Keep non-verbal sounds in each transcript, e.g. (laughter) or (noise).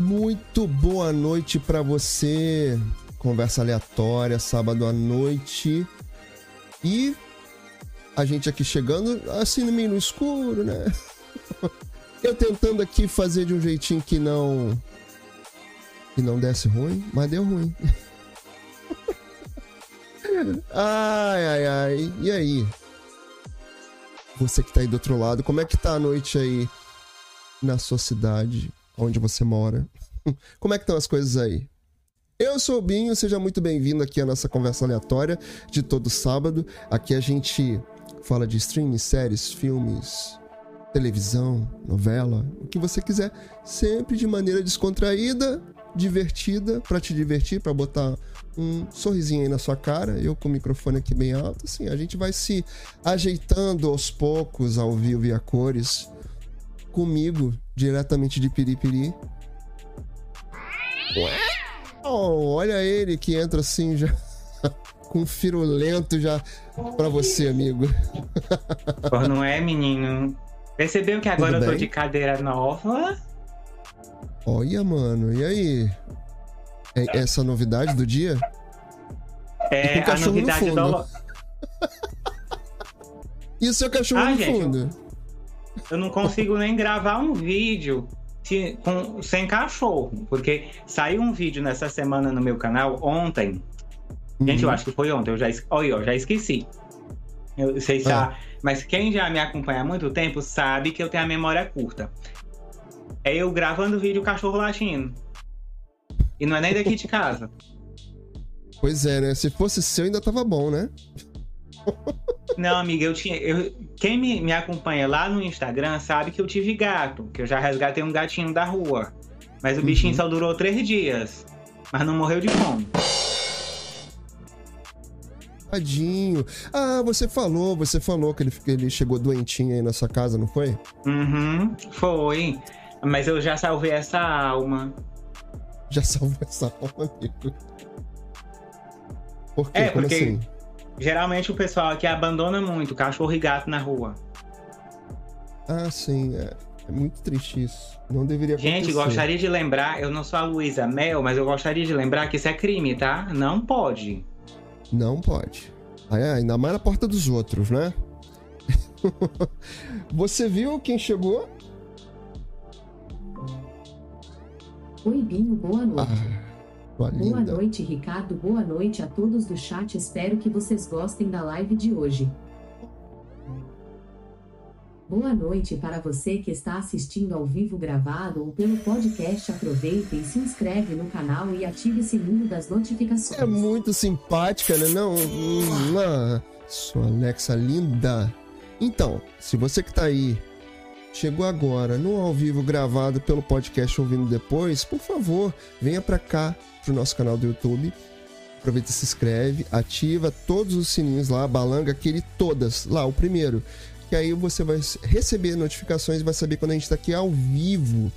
Muito boa noite para você. Conversa aleatória, sábado à noite. E a gente aqui chegando, assim no meio no escuro, né? (laughs) Eu tentando aqui fazer de um jeitinho que não. que não desse ruim, mas deu ruim. (laughs) Ai, ai, ai. E aí? Você que tá aí do outro lado, como é que tá a noite aí na sua cidade, onde você mora? (laughs) Como é que estão as coisas aí? Eu sou o Binho, seja muito bem-vindo aqui à nossa conversa aleatória de todo sábado. Aqui a gente fala de streaming, séries, filmes, televisão, novela, o que você quiser, sempre de maneira descontraída, divertida, para te divertir, para botar um sorrisinho aí na sua cara, eu com o microfone aqui bem alto, assim, a gente vai se ajeitando aos poucos ao vivo e a cores comigo, diretamente de Piripiri. Oh, olha ele que entra assim já (laughs) com firulento já para você, amigo. Pô, não é, menino? Percebeu que agora eu tô de cadeira nova? Olha, mano, e aí? É essa novidade do dia? É, a novidade do. (laughs) e o seu cachorro ah, no gente, fundo? Eu, eu, não consigo nem gravar um vídeo que, com, sem cachorro, porque saiu um vídeo nessa semana no meu canal ontem. Uhum. Gente, eu uhum. acho que foi ontem, eu já, olha, eu já esqueci. Eu sei se ah. mas quem já me acompanha há muito tempo sabe que eu tenho a memória curta. É eu gravando vídeo cachorro latindo. E não é nem daqui de casa. Pois é, né? Se fosse seu, ainda tava bom, né? (laughs) Não, amiga, eu tinha. Eu, quem me, me acompanha lá no Instagram sabe que eu tive gato, que eu já resgatei um gatinho da rua. Mas o bichinho uhum. só durou três dias. Mas não morreu de fome. Tadinho. Ah, você falou, você falou que ele, que ele chegou doentinho aí na sua casa, não foi? Uhum, foi. Mas eu já salvei essa alma. Já (laughs) salvou essa alma, amigo. Por quê? É, Como porque assim? Geralmente o pessoal aqui abandona muito cachorro e gato na rua. Ah, sim. É, é muito triste isso. Não deveria acontecer. Gente, gostaria de lembrar, eu não sou a Luísa Mel, mas eu gostaria de lembrar que isso é crime, tá? Não pode. Não pode. É, ainda mais na porta dos outros, né? (laughs) Você viu quem chegou? Oi, Binho, boa noite. Ah. Boa linda. noite, Ricardo. Boa noite a todos do chat. Espero que vocês gostem da live de hoje. Boa noite para você que está assistindo ao vivo gravado ou pelo podcast. Aproveita e se inscreve no canal e ative o sininho das notificações. É muito simpática, né? Não, uma sua Alexa linda. Então, se você que está aí chegou agora no ao vivo gravado pelo podcast ouvindo depois, por favor, venha para cá pro nosso canal do YouTube. Aproveita e se inscreve, ativa todos os sininhos lá, balanga aquele todas, lá o primeiro. Que aí você vai receber notificações e vai saber quando a gente está aqui ao vivo.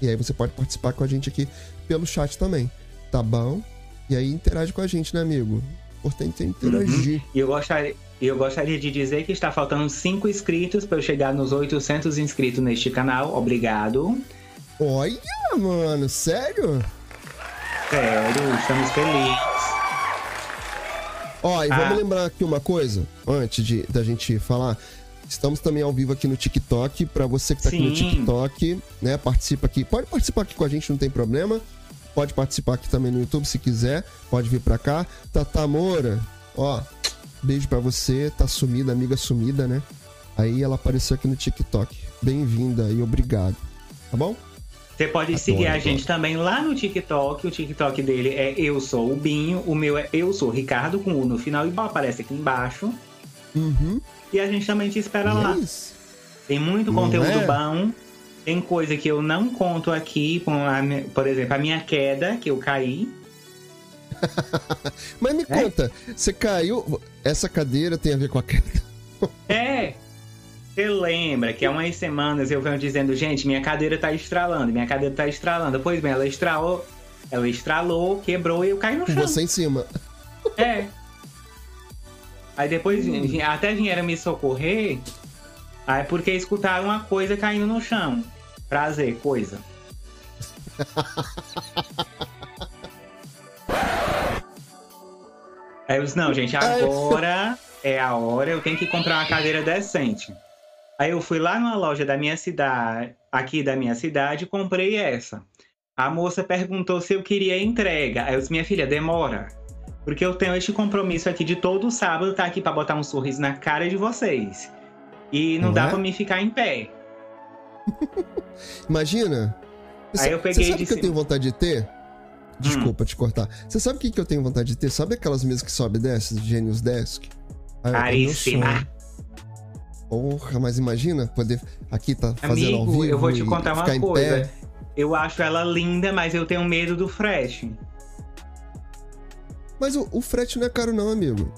E aí você pode participar com a gente aqui pelo chat também, tá bom? E aí interage com a gente, né, amigo? Importante é interagir. Uhum. E eu gostaria, eu gostaria de dizer que está faltando 5 inscritos para eu chegar nos 800 inscritos neste canal. Obrigado. Olha, mano, sério? Sério, estamos felizes. Ó, e ah. vamos lembrar aqui uma coisa, antes de da gente falar. Estamos também ao vivo aqui no TikTok. Para você que tá Sim. aqui no TikTok, né? Participa aqui. Pode participar aqui com a gente, não tem problema. Pode participar aqui também no YouTube se quiser. Pode vir pra cá. Tata Moura, ó, beijo para você. Tá sumida, amiga sumida, né? Aí ela apareceu aqui no TikTok. Bem-vinda e obrigado. Tá bom? Você pode seguir a gente também lá no TikTok. O TikTok dele é Eu Sou o Binho. O meu é Eu Sou Ricardo, com U no final, igual aparece aqui embaixo. Uhum. E a gente também te espera lá. Tem muito não conteúdo é? bom. Tem coisa que eu não conto aqui, por exemplo, a minha queda, que eu caí. (laughs) Mas me é? conta, você caiu. Essa cadeira tem a ver com a queda? é, você lembra que há umas semanas eu venho dizendo, gente, minha cadeira tá estralando, minha cadeira tá estralando. Pois bem, ela estralou, ela estralou, quebrou e eu caí no chão. Você em cima. É. Aí depois hum. até vieram me socorrer, aí porque escutaram uma coisa caindo no chão. Prazer, coisa. (laughs) Aí eu disse, não, gente, agora é a hora, eu tenho que comprar uma cadeira decente. Aí eu fui lá numa loja da minha cidade, aqui da minha cidade, e comprei essa. A moça perguntou se eu queria entrega. Aí eu disse, minha filha, demora. Porque eu tenho este compromisso aqui de todo sábado estar tá aqui para botar um sorriso na cara de vocês. E não, não dá é? para mim ficar em pé. (laughs) Imagina. Aí eu peguei Você sabe que eu tenho vontade de ter? Desculpa hum. te cortar. Você sabe o que, que eu tenho vontade de ter? Sabe aquelas mesas que sobe e desce, Genius Desk? Ah, Caríssima. Porra, mas imagina poder aqui tá fazendo Amigo, ao vivo eu vou te contar uma coisa. Eu acho ela linda, mas eu tenho medo do frete. Mas o, o frete não é caro não, amigo.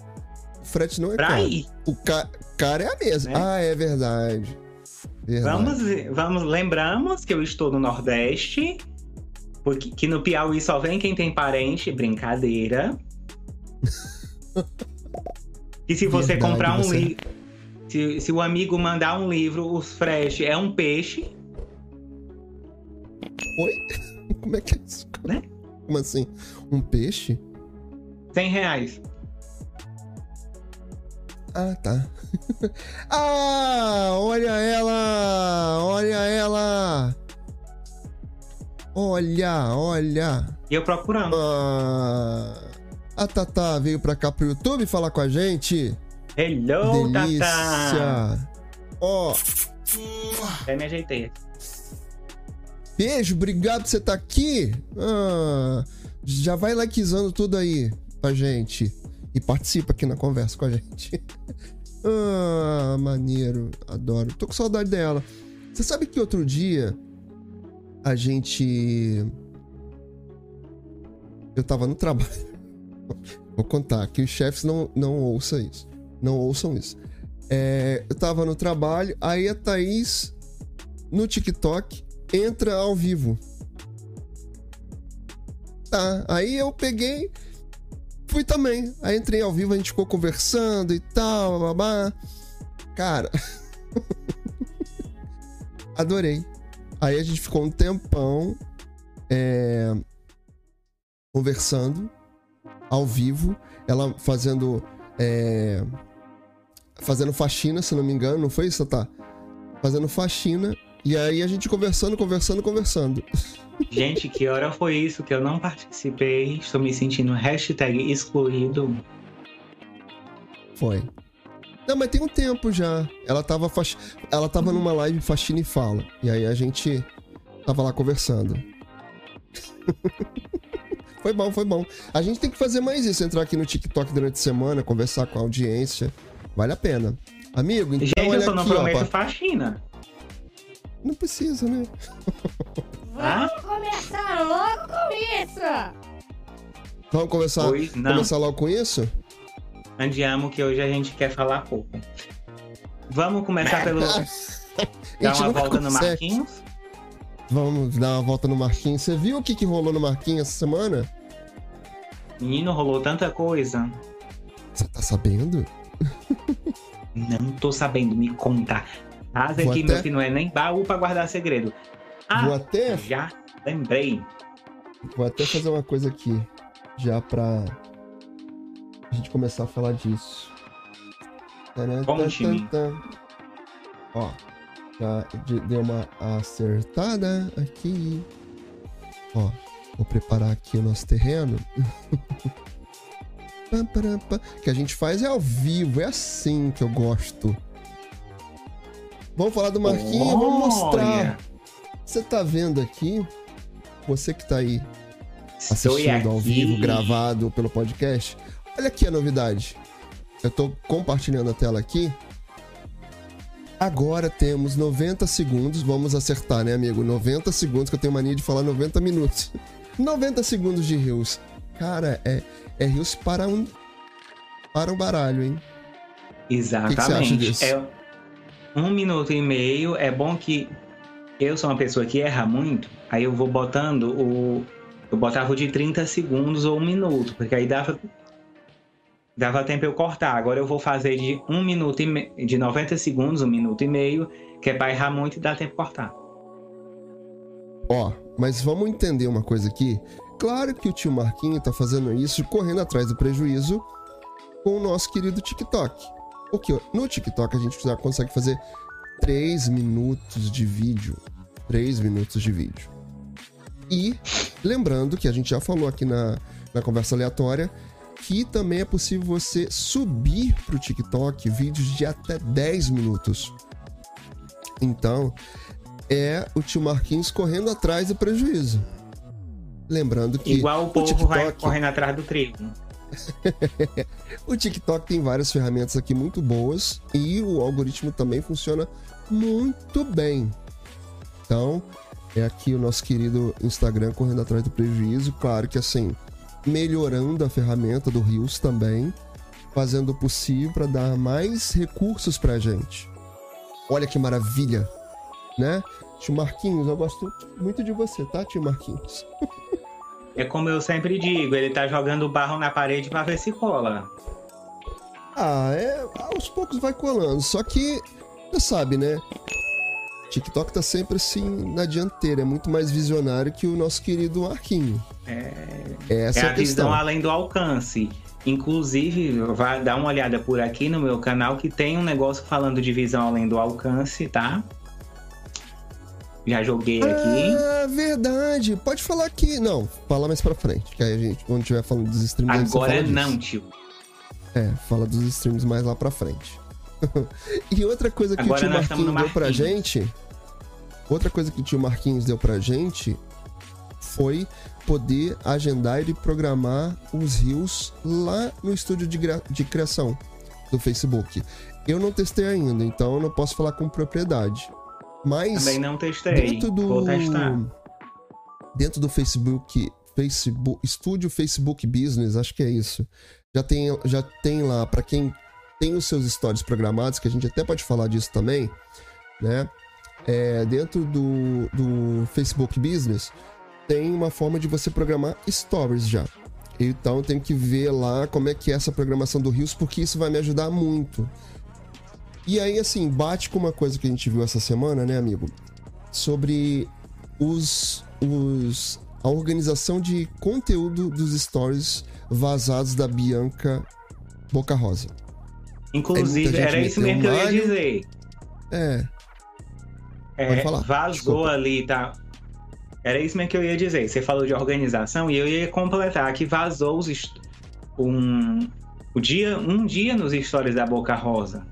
O frete não é pra caro. Ir. O ca cara é a mesma. É? Ah, é verdade. verdade. Vamos, vamos, lembramos que eu estou no Nordeste, porque que no Piauí só vem quem tem parente, brincadeira. (laughs) e se você verdade, comprar um livro, se, se o amigo mandar um livro, os frete é um peixe. Oi? (laughs) Como é que é isso? Né? Como assim? Um peixe? 100 reais. Ah, tá. (laughs) ah, olha ela! Olha ela! Olha, olha! E eu procurando. Ah, a Tata veio pra cá pro YouTube falar com a gente. Hello, Delícia. Tata! Ó. Oh. Até me ajeitei. Beijo, obrigado por você estar tá aqui. Ah, já vai likezando tudo aí com a gente. E participa aqui na conversa com a gente. (laughs) ah, maneiro. Adoro. Tô com saudade dela. Você sabe que outro dia a gente. Eu tava no trabalho. (laughs) Vou contar, que os chefes não, não ouçam isso. Não ouçam isso. É, eu tava no trabalho, aí a Thaís, no TikTok, entra ao vivo. Tá, aí eu peguei, fui também. Aí entrei ao vivo, a gente ficou conversando e tal, babá. Cara, (laughs) adorei. Aí a gente ficou um tempão é, conversando ao vivo, ela fazendo é, fazendo faxina, se não me engano, não foi isso, tá? Fazendo faxina e aí a gente conversando, conversando, conversando. Gente, que hora foi isso que eu não participei? Estou me sentindo hashtag excluído. Foi. Não, mas tem um tempo já. Ela tava, fax... ela tava numa live faxina e fala. E aí a gente tava lá conversando. (laughs) foi bom, foi bom. A gente tem que fazer mais isso, entrar aqui no TikTok durante a semana, conversar com a audiência. Vale a pena. Amigo, então Gente, olha eu só não aqui, prometo faxina. Não precisa, né? Vamos começar logo com isso! Vamos começar, começar logo com isso? Andiamo, que hoje a gente quer falar pouco. Vamos começar pelo. (laughs) dar uma volta consegue. no Marquinhos? Vamos dar uma volta no Marquinhos. Você viu o que, que rolou no Marquinhos essa semana? Menino, rolou tanta coisa. Você tá sabendo? (laughs) Não tô sabendo, me conta. Asa aqui, até... meu que não é nem baú pra guardar segredo. Ah, Vou até... já lembrei. Vou até fazer uma coisa aqui, já pra a gente começar a falar disso. Conte-me. Ó, já deu uma acertada aqui. Ó, vou preparar aqui o nosso terreno. (laughs) que a gente faz é ao vivo, é assim que eu gosto. Vamos falar do Marquinhos, vamos mostrar. Você tá vendo aqui? Você que tá aí assistindo ao vivo, gravado pelo podcast. Olha aqui a novidade. Eu tô compartilhando a tela aqui. Agora temos 90 segundos. Vamos acertar, né, amigo? 90 segundos, que eu tenho mania de falar 90 minutos. (laughs) 90 segundos de rios. Cara, é, é rios para um. Para um baralho, hein? Exatamente. Que? É, um minuto e meio. É bom que eu sou uma pessoa que erra muito, aí eu vou botando o. Eu botava o de 30 segundos ou um minuto, porque aí dava. Dava tempo eu cortar. Agora eu vou fazer de um minuto e me... de 90 segundos, um minuto e meio, que é pra errar muito e dá tempo cortar. Ó, mas vamos entender uma coisa aqui. Claro que o tio Marquinho tá fazendo isso correndo atrás do prejuízo com o nosso querido TikTok. Porque no TikTok a gente já consegue fazer 3 minutos de vídeo. 3 minutos de vídeo. E lembrando que a gente já falou aqui na, na conversa aleatória que também é possível você subir para o TikTok vídeos de até 10 minutos. Então, é o tio Marquinhos correndo atrás do prejuízo. Lembrando que. Igual o povo TikTok, vai correndo atrás do trigo. (laughs) o TikTok tem várias ferramentas aqui muito boas e o algoritmo também funciona muito bem. Então, é aqui o nosso querido Instagram correndo atrás do prejuízo. Claro que assim, melhorando a ferramenta do Rios também, fazendo o possível para dar mais recursos para a gente. Olha que maravilha, né? Tio Marquinhos, eu gosto muito de você, tá, tio Marquinhos? (laughs) É como eu sempre digo, ele tá jogando barro na parede para ver se cola. Ah, é, aos poucos vai colando, só que você sabe, né? TikTok tá sempre assim na dianteira, é muito mais visionário que o nosso querido Marquinho. É, Essa é é a a visão questão. além do alcance. Inclusive, vai dar uma olhada por aqui no meu canal que tem um negócio falando de visão além do alcance, tá? Já joguei aqui. Ah, verdade. Pode falar aqui. Não, fala mais pra frente. Que aí a gente, quando tiver falando dos streams, Agora fala disso. não, tio. É, fala dos streams mais lá pra frente. (laughs) e outra coisa que Agora o tio Marquinhos no deu pra Marquinhos. gente. Outra coisa que o tio Marquinhos deu pra gente foi poder agendar e programar os rios lá no estúdio de, de criação do Facebook. Eu não testei ainda, então eu não posso falar com propriedade. Mas Também não testei. dentro do Vou testar. dentro do Facebook Facebook Estúdio Facebook Business acho que é isso já tem já tem lá para quem tem os seus stories programados que a gente até pode falar disso também né é, dentro do, do Facebook Business tem uma forma de você programar stories já então tem que ver lá como é que é essa programação do Rios porque isso vai me ajudar muito e aí assim bate com uma coisa que a gente viu essa semana né amigo sobre os, os a organização de conteúdo dos stories vazados da Bianca Boca Rosa. Inclusive, gente era isso mesmo que eu ia dizer. É, É, Pode falar, vazou desculpa. ali, tá? Era isso mesmo que eu ia dizer. Você falou de organização e eu ia completar que vazou os um, o dia, um dia nos stories da Boca Rosa.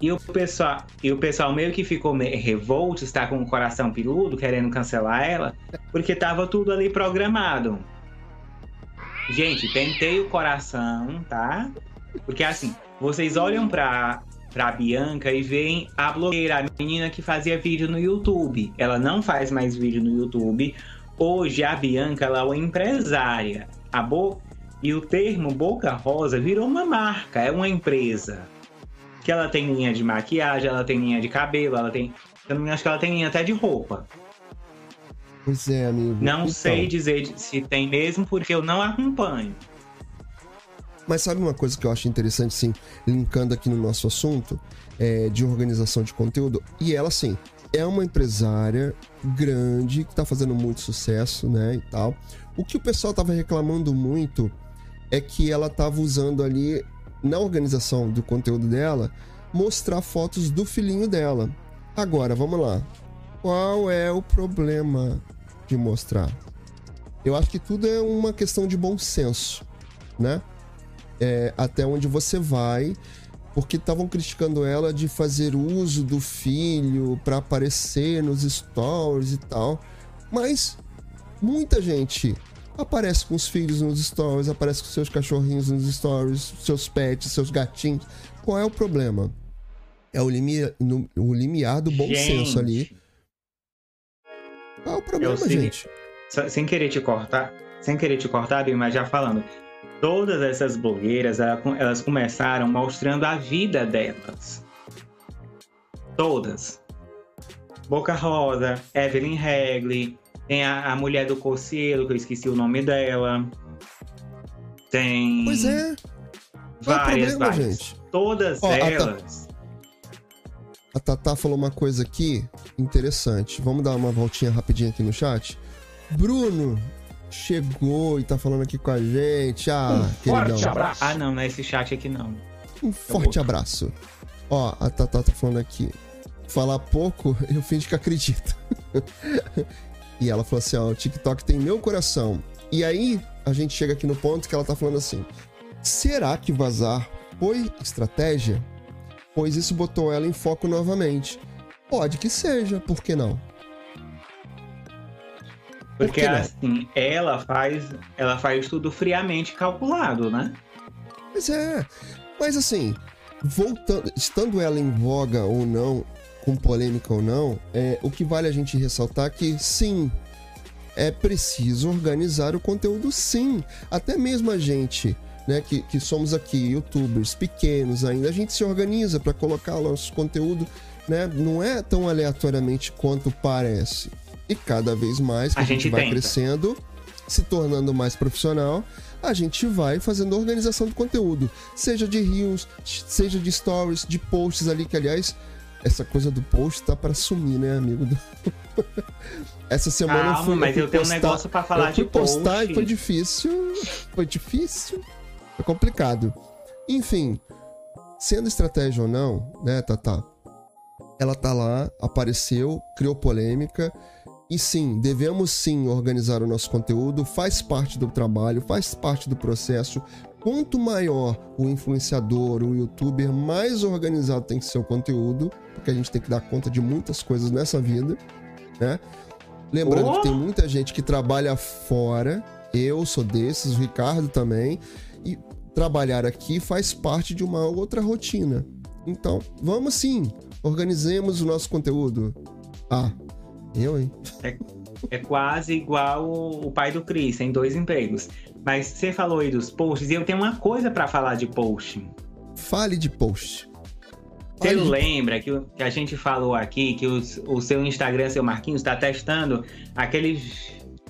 E o pessoal, e o pessoal meio que ficou revolto, está com o coração peludo, querendo cancelar ela, porque tava tudo ali programado. Gente, tentei o coração, tá? Porque assim, vocês olham pra, pra Bianca e veem a blogueira, a menina que fazia vídeo no YouTube. Ela não faz mais vídeo no YouTube. Hoje a Bianca ela é uma empresária. A Bo... E o termo Boca Rosa virou uma marca, é uma empresa. Que ela tem linha de maquiagem, ela tem linha de cabelo, ela tem. Eu não acho que ela tem linha até de roupa. pois é, amigo. Não Então, sei dizer se tem mesmo, porque eu não acompanho. Mas sabe uma coisa que eu acho interessante, sim, linkando aqui no nosso assunto é, de organização de conteúdo? E ela, sim, é uma empresária grande que tá fazendo muito sucesso, né, e tal. O que o pessoal tava reclamando muito é que ela tava usando ali, na organização do conteúdo dela, mostrar fotos do filhinho dela. Agora, vamos lá. Qual é o problema de mostrar? Eu acho que tudo é uma questão de bom senso, né? é, até onde você vai, porque estavam criticando ela de fazer uso do filho para aparecer nos stories e tal. Mas muita gente aparece com os filhos nos stories, aparece com seus cachorrinhos nos stories, seus pets, seus gatinhos. Qual é o problema? É o, limi no- o limiar do bom senso ali. Qual é o problema, sei. gente? Sem querer te cortar, sem querer te cortar, mas já falando. Todas essas blogueiras, ela- elas começaram mostrando a vida delas. Todas. Boca Rosa, Evelyn Hagley, tem a, a mulher do Coceiro, que eu esqueci o nome dela. Tem Pois é. É várias, problema, várias. gente? Todas Ó, elas. A Tatá falou uma coisa aqui interessante. Vamos dar uma voltinha rapidinho aqui no chat. Bruno chegou e tá falando aqui com a gente. Ah, um queridão. Forte abraço. Ah, não, não é esse chat aqui não. Um forte abraço. Ó, a Tatá tá falando aqui. Falar pouco, (laughs) eu finge que acredito. E ela falou assim: ó, o TikTok tem meu coração. E aí, a gente chega aqui no ponto que ela tá falando assim: será que vazar foi estratégia? Pois isso botou ela em foco novamente. Pode que seja, por que não? Porque por assim, ela faz, ela faz tudo friamente calculado, né? Mas é. Mas assim, voltando, estando ela em voga ou não, com polêmica ou não, é, o que vale a gente ressaltar é que sim, é preciso organizar o conteúdo sim. Até mesmo a gente, né, que, que somos aqui youtubers pequenos ainda, a gente se organiza para colocar o nosso conteúdo, né? Não é tão aleatoriamente quanto parece. E cada vez mais que a, a gente, gente vai crescendo, se tornando mais profissional, a gente vai fazendo organização do conteúdo, seja de reels, seja de stories, de posts ali, que aliás, essa coisa do post tá para sumir, né, amigo? (laughs) essa semana Calma, eu fui, mas eu, eu tenho um negócio para falar eu fui de postar post. e foi difícil, foi difícil, foi complicado. Enfim, sendo estratégia ou não, né, Tata? Ela tá lá, apareceu, criou polêmica, e sim, devemos sim organizar o nosso conteúdo, faz parte do trabalho, faz parte do processo. Quanto maior o influenciador, o youtuber, mais organizado tem que ser o conteúdo, porque a gente tem que dar conta de muitas coisas nessa vida, né? Lembrando oh! que tem muita gente que trabalha fora, eu sou desses, o Ricardo também, e trabalhar aqui faz parte de uma outra rotina. Então, vamos sim, organizemos o nosso conteúdo. Ah, eu, hein? É, é quase igual o pai do Chris, tem dois empregos. Mas você falou aí dos posts, e eu tenho uma coisa para falar de post. Fale de post. Você de... lembra que, que, a gente falou aqui que os, o seu Instagram, seu Marquinhos, está testando aquele,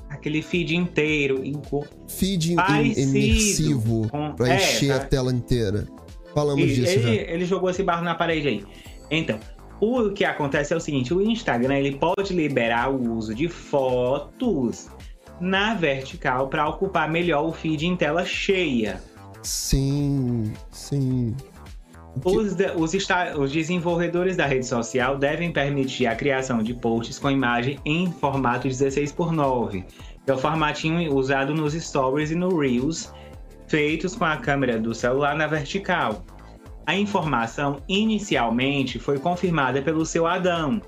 aquele feed inteiro. Em, feed imersivo para é, encher tá... a tela inteira. Falamos e, disso ele, já. Ele jogou esse barro na parede aí. Então, o que acontece é o seguinte: o Instagram ele pode liberar o uso de fotos na vertical para ocupar melhor o feed em tela cheia. Sim, sim. Os, os, os, desenvolvedores da rede social devem permitir a criação de posts com imagem em formato 16 por 9, que é o formatinho usado nos stories e no Reels, feitos com a câmera do celular na vertical. A informação inicialmente foi confirmada pelo seu Adão,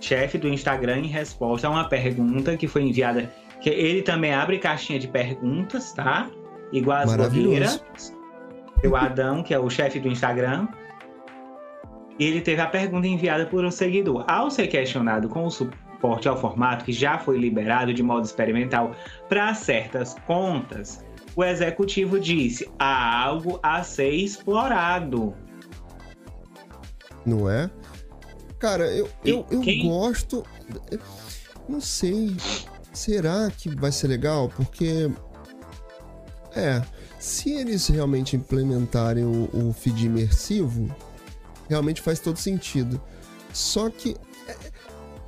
chefe do Instagram, em resposta a uma pergunta que foi enviada. Que ele também abre caixinha de perguntas, tá? Igual as blogueiras. Seu Adão, que é o chefe do Instagram. Ele teve a pergunta enviada por um seguidor. Ao ser questionado com o suporte ao formato que já foi liberado de modo experimental para certas contas, o executivo disse: há algo a ser explorado. Não é? Cara, eu, eu, eu gosto. Não sei. Será que vai ser legal? Porque. É. Se eles realmente implementarem o, o feed imersivo, realmente faz todo sentido. Só que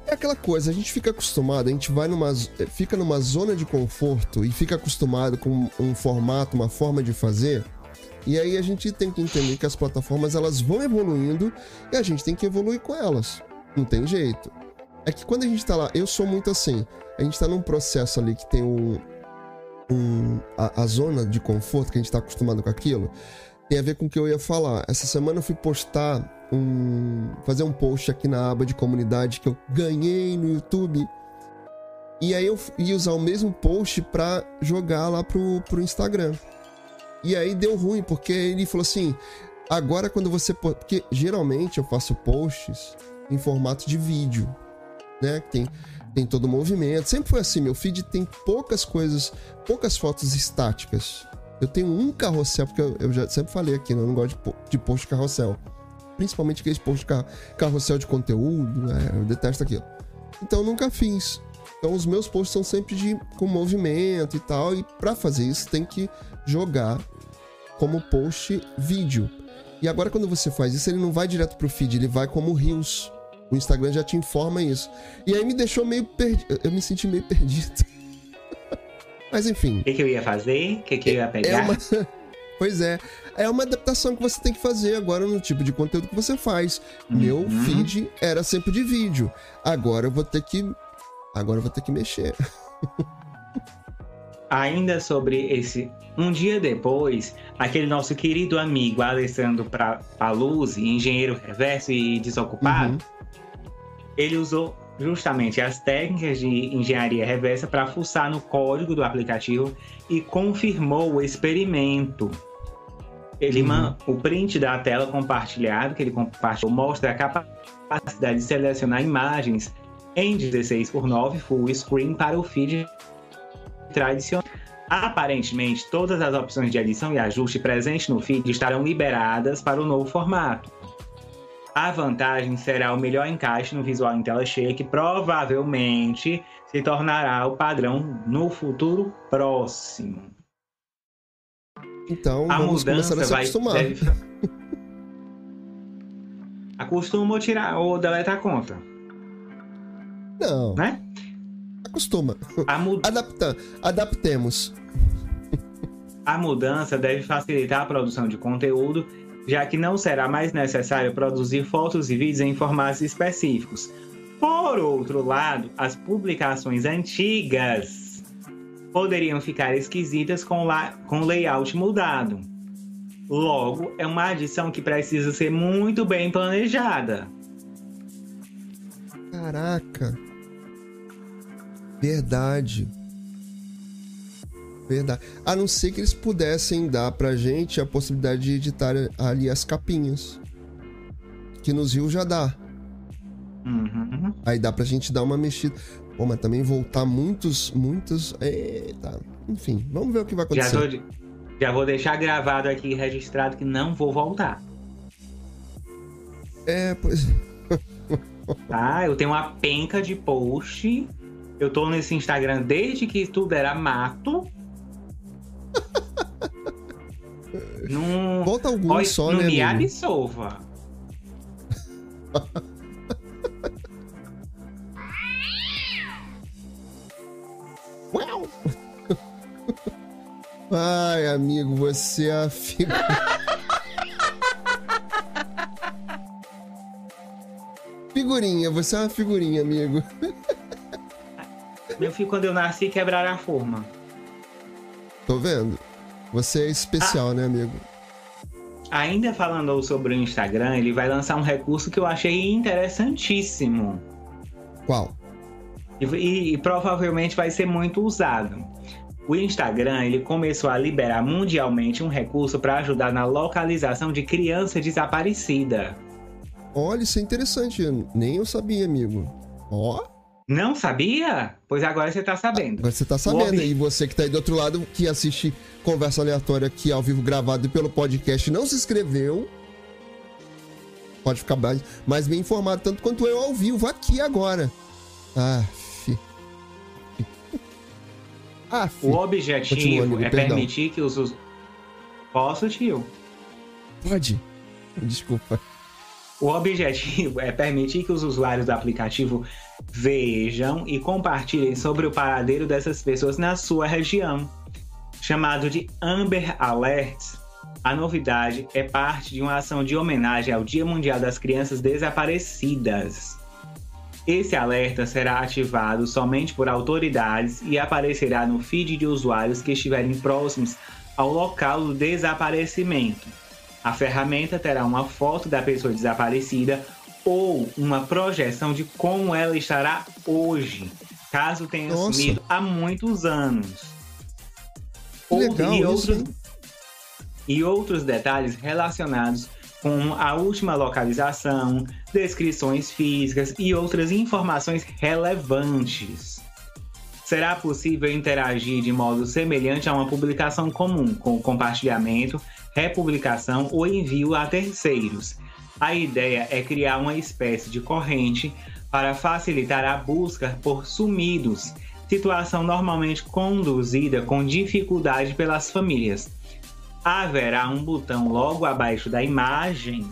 é aquela coisa, a gente fica acostumado, a gente vai numa. Eh, fica numa zona de conforto e fica acostumado com um formato, uma forma de fazer. E aí a gente tem que entender que as plataformas elas vão evoluindo e a gente tem que evoluir com elas. Não tem jeito. É que quando a gente tá lá, eu sou muito assim. A gente tá num processo ali que tem um. um a, a zona de conforto, que a gente tá acostumado com aquilo tem a ver com o que eu ia falar. Essa semana eu fui postar um. fazer um post aqui na aba de comunidade que eu ganhei no YouTube. E aí eu ia usar o mesmo post pra jogar lá pro, pro Instagram. E aí deu ruim, porque ele falou assim: agora quando você. Porque geralmente eu faço posts em formato de vídeo, né? Tem, tem todo o movimento. Sempre foi assim: meu feed tem poucas coisas, poucas fotos estáticas. Eu tenho um carrossel, porque eu, já sempre falei aqui, né? eu não gosto de, de post carrossel. Principalmente aqueles posts car carrossel de conteúdo, né? eu detesto aquilo. Então eu nunca fiz. Então os meus posts são sempre de com movimento e tal. E para fazer isso tem que jogar como post vídeo. E agora quando você faz isso, ele não vai direto pro feed, ele vai como Reels. O Instagram já te informa isso. E aí me deixou meio perdido. Eu me senti meio perdido. (laughs) Mas enfim. O que, que, eu ia fazer? O que, que eu ia pegar? É uma... (laughs) pois é. É uma adaptação que você tem que fazer agora no tipo de conteúdo que você faz. Uhum. Meu feed era sempre de vídeo. Agora eu vou ter que. Agora eu vou ter que mexer. (laughs) Ainda sobre esse. Um dia depois, aquele nosso querido amigo Alessandro Paluzzi, engenheiro reverso e desocupado, uhum. Ele usou justamente as técnicas de engenharia reversa para fuçar no código do aplicativo e confirmou o experimento. Ele uhum. o print da tela compartilhada que ele compartilhou mostra a capacidade de selecionar imagens em 16 por 9 full screen para o feed tradicional. Aparentemente, todas as opções de edição e ajuste presentes no feed estarão liberadas para o novo formato. A vantagem será o melhor encaixe no visual em tela cheia, que provavelmente se tornará o padrão no futuro próximo. Então, a vamos mudança começar a se vai, acostumar. Deve... (laughs) Acostuma ou tirar ou deletar a conta? Não. Né? Acostuma. Mud... (laughs) Adapta... Adaptemos. A mudança deve facilitar a produção de conteúdo já que não será mais necessário produzir fotos e vídeos em formatos específicos. Por outro lado, as publicações antigas poderiam ficar esquisitas com, la com layout mudado. Logo, é uma adição que precisa ser muito bem planejada. Caraca. Verdade. Verdade. A não ser que eles pudessem dar pra gente a possibilidade de editar ali as capinhas. Que nos rios já dá. Uhum. Aí dá pra gente dar uma mexida. Pô, mas também voltar muitos, muitos. Eita. Enfim, vamos ver o que vai acontecer. Já, de... já vou deixar gravado aqui, registrado, que não vou voltar. É, pois. (laughs) tá, eu tenho uma penca de post. Eu tô nesse Instagram desde que tudo era mato. Não. Volta algum só, não né? Não me absolva. Uau! Ai, amigo, você é a figura. figurinha, você é uma figurinha, amigo. Meu filho, quando eu nasci, quebraram a forma. Tô vendo. Você é especial, ah. né, amigo? Ainda falando sobre o Instagram, ele vai lançar um recurso que eu achei interessantíssimo. Qual? E, e, e, provavelmente vai ser muito usado. O Instagram ele começou a liberar mundialmente um recurso para ajudar na localização de criança desaparecida. Olha, isso é interessante. Nem eu sabia, amigo. Ó. Oh. Não sabia? Pois agora você tá sabendo. Agora você tá sabendo. E você que tá aí do outro lado, que assiste conversa aleatória aqui ao vivo gravado pelo podcast, não se inscreveu. Pode ficar mais, mais bem informado, tanto quanto eu ao vivo aqui agora. Ah, fi. Ah, fi. O objetivo amigo, é perdão. permitir que os. Posso, tio? Pode. Desculpa. O objetivo é permitir que os usuários do aplicativo vejam e compartilhem sobre o paradeiro dessas pessoas na sua região. Chamado de Amber Alerts, a novidade é parte de uma ação de homenagem ao Dia Mundial das Crianças Desaparecidas. Esse alerta será ativado somente por autoridades e aparecerá no feed de usuários que estiverem próximos ao local do desaparecimento. A ferramenta terá uma foto da pessoa desaparecida ou uma projeção de como ela estará hoje, caso tenha Nossa. há muitos anos. Legal, e, outros, e outros detalhes relacionados com a última localização, descrições físicas e outras informações relevantes. Será possível interagir de modo semelhante a uma publicação comum, com compartilhamento republicação ou envio a terceiros. A ideia é criar uma espécie de corrente para facilitar a busca por sumidos, situação normalmente conduzida com dificuldade pelas famílias. haverá um botão logo abaixo da imagem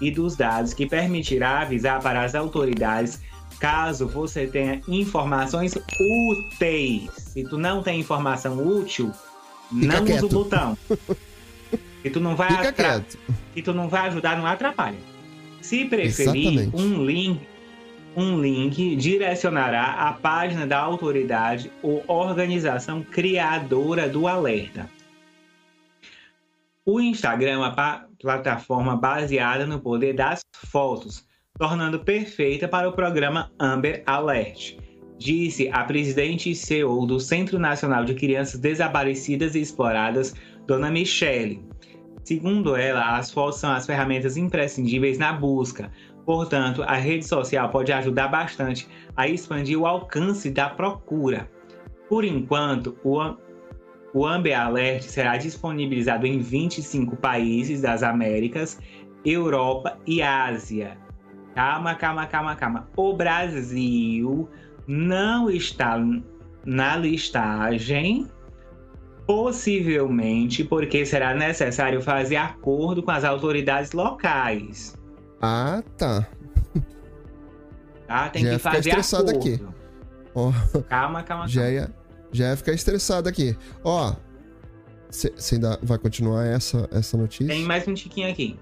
e dos dados que permitirá avisar para as autoridades caso você tenha informações úteis. Se tu não tem informação útil, Fica não quieto. usa o botão. (laughs) E tu não vai atra- que tu não vai ajudar, não atrapalha. Se preferir, Exatamente. um link, um link direcionará à página da autoridade ou organização criadora do alerta. O Instagram é uma plataforma baseada no poder das fotos, tornando perfeita para o programa Amber Alert, disse a presidente e CEO do Centro Nacional de Crianças Desaparecidas e Exploradas, Dona Michele. Segundo ela, as fotos são as ferramentas imprescindíveis na busca. Portanto, a rede social pode ajudar bastante a expandir o alcance da procura. Por enquanto, o, o Amber Alert será disponibilizado em 25 países das Américas, Europa e Ásia. Calma, calma, calma, calma. O Brasil não está na listagem Possivelmente porque será necessário fazer acordo com as autoridades locais. Ah, tá. Tá? Tem Já que fazer estressado acordo. aqui. Ó, Calma, calma, já calma. ia, já ia ficar estressado aqui. Ó, você ainda vai continuar essa, essa notícia? Tem mais um tiquinho aqui.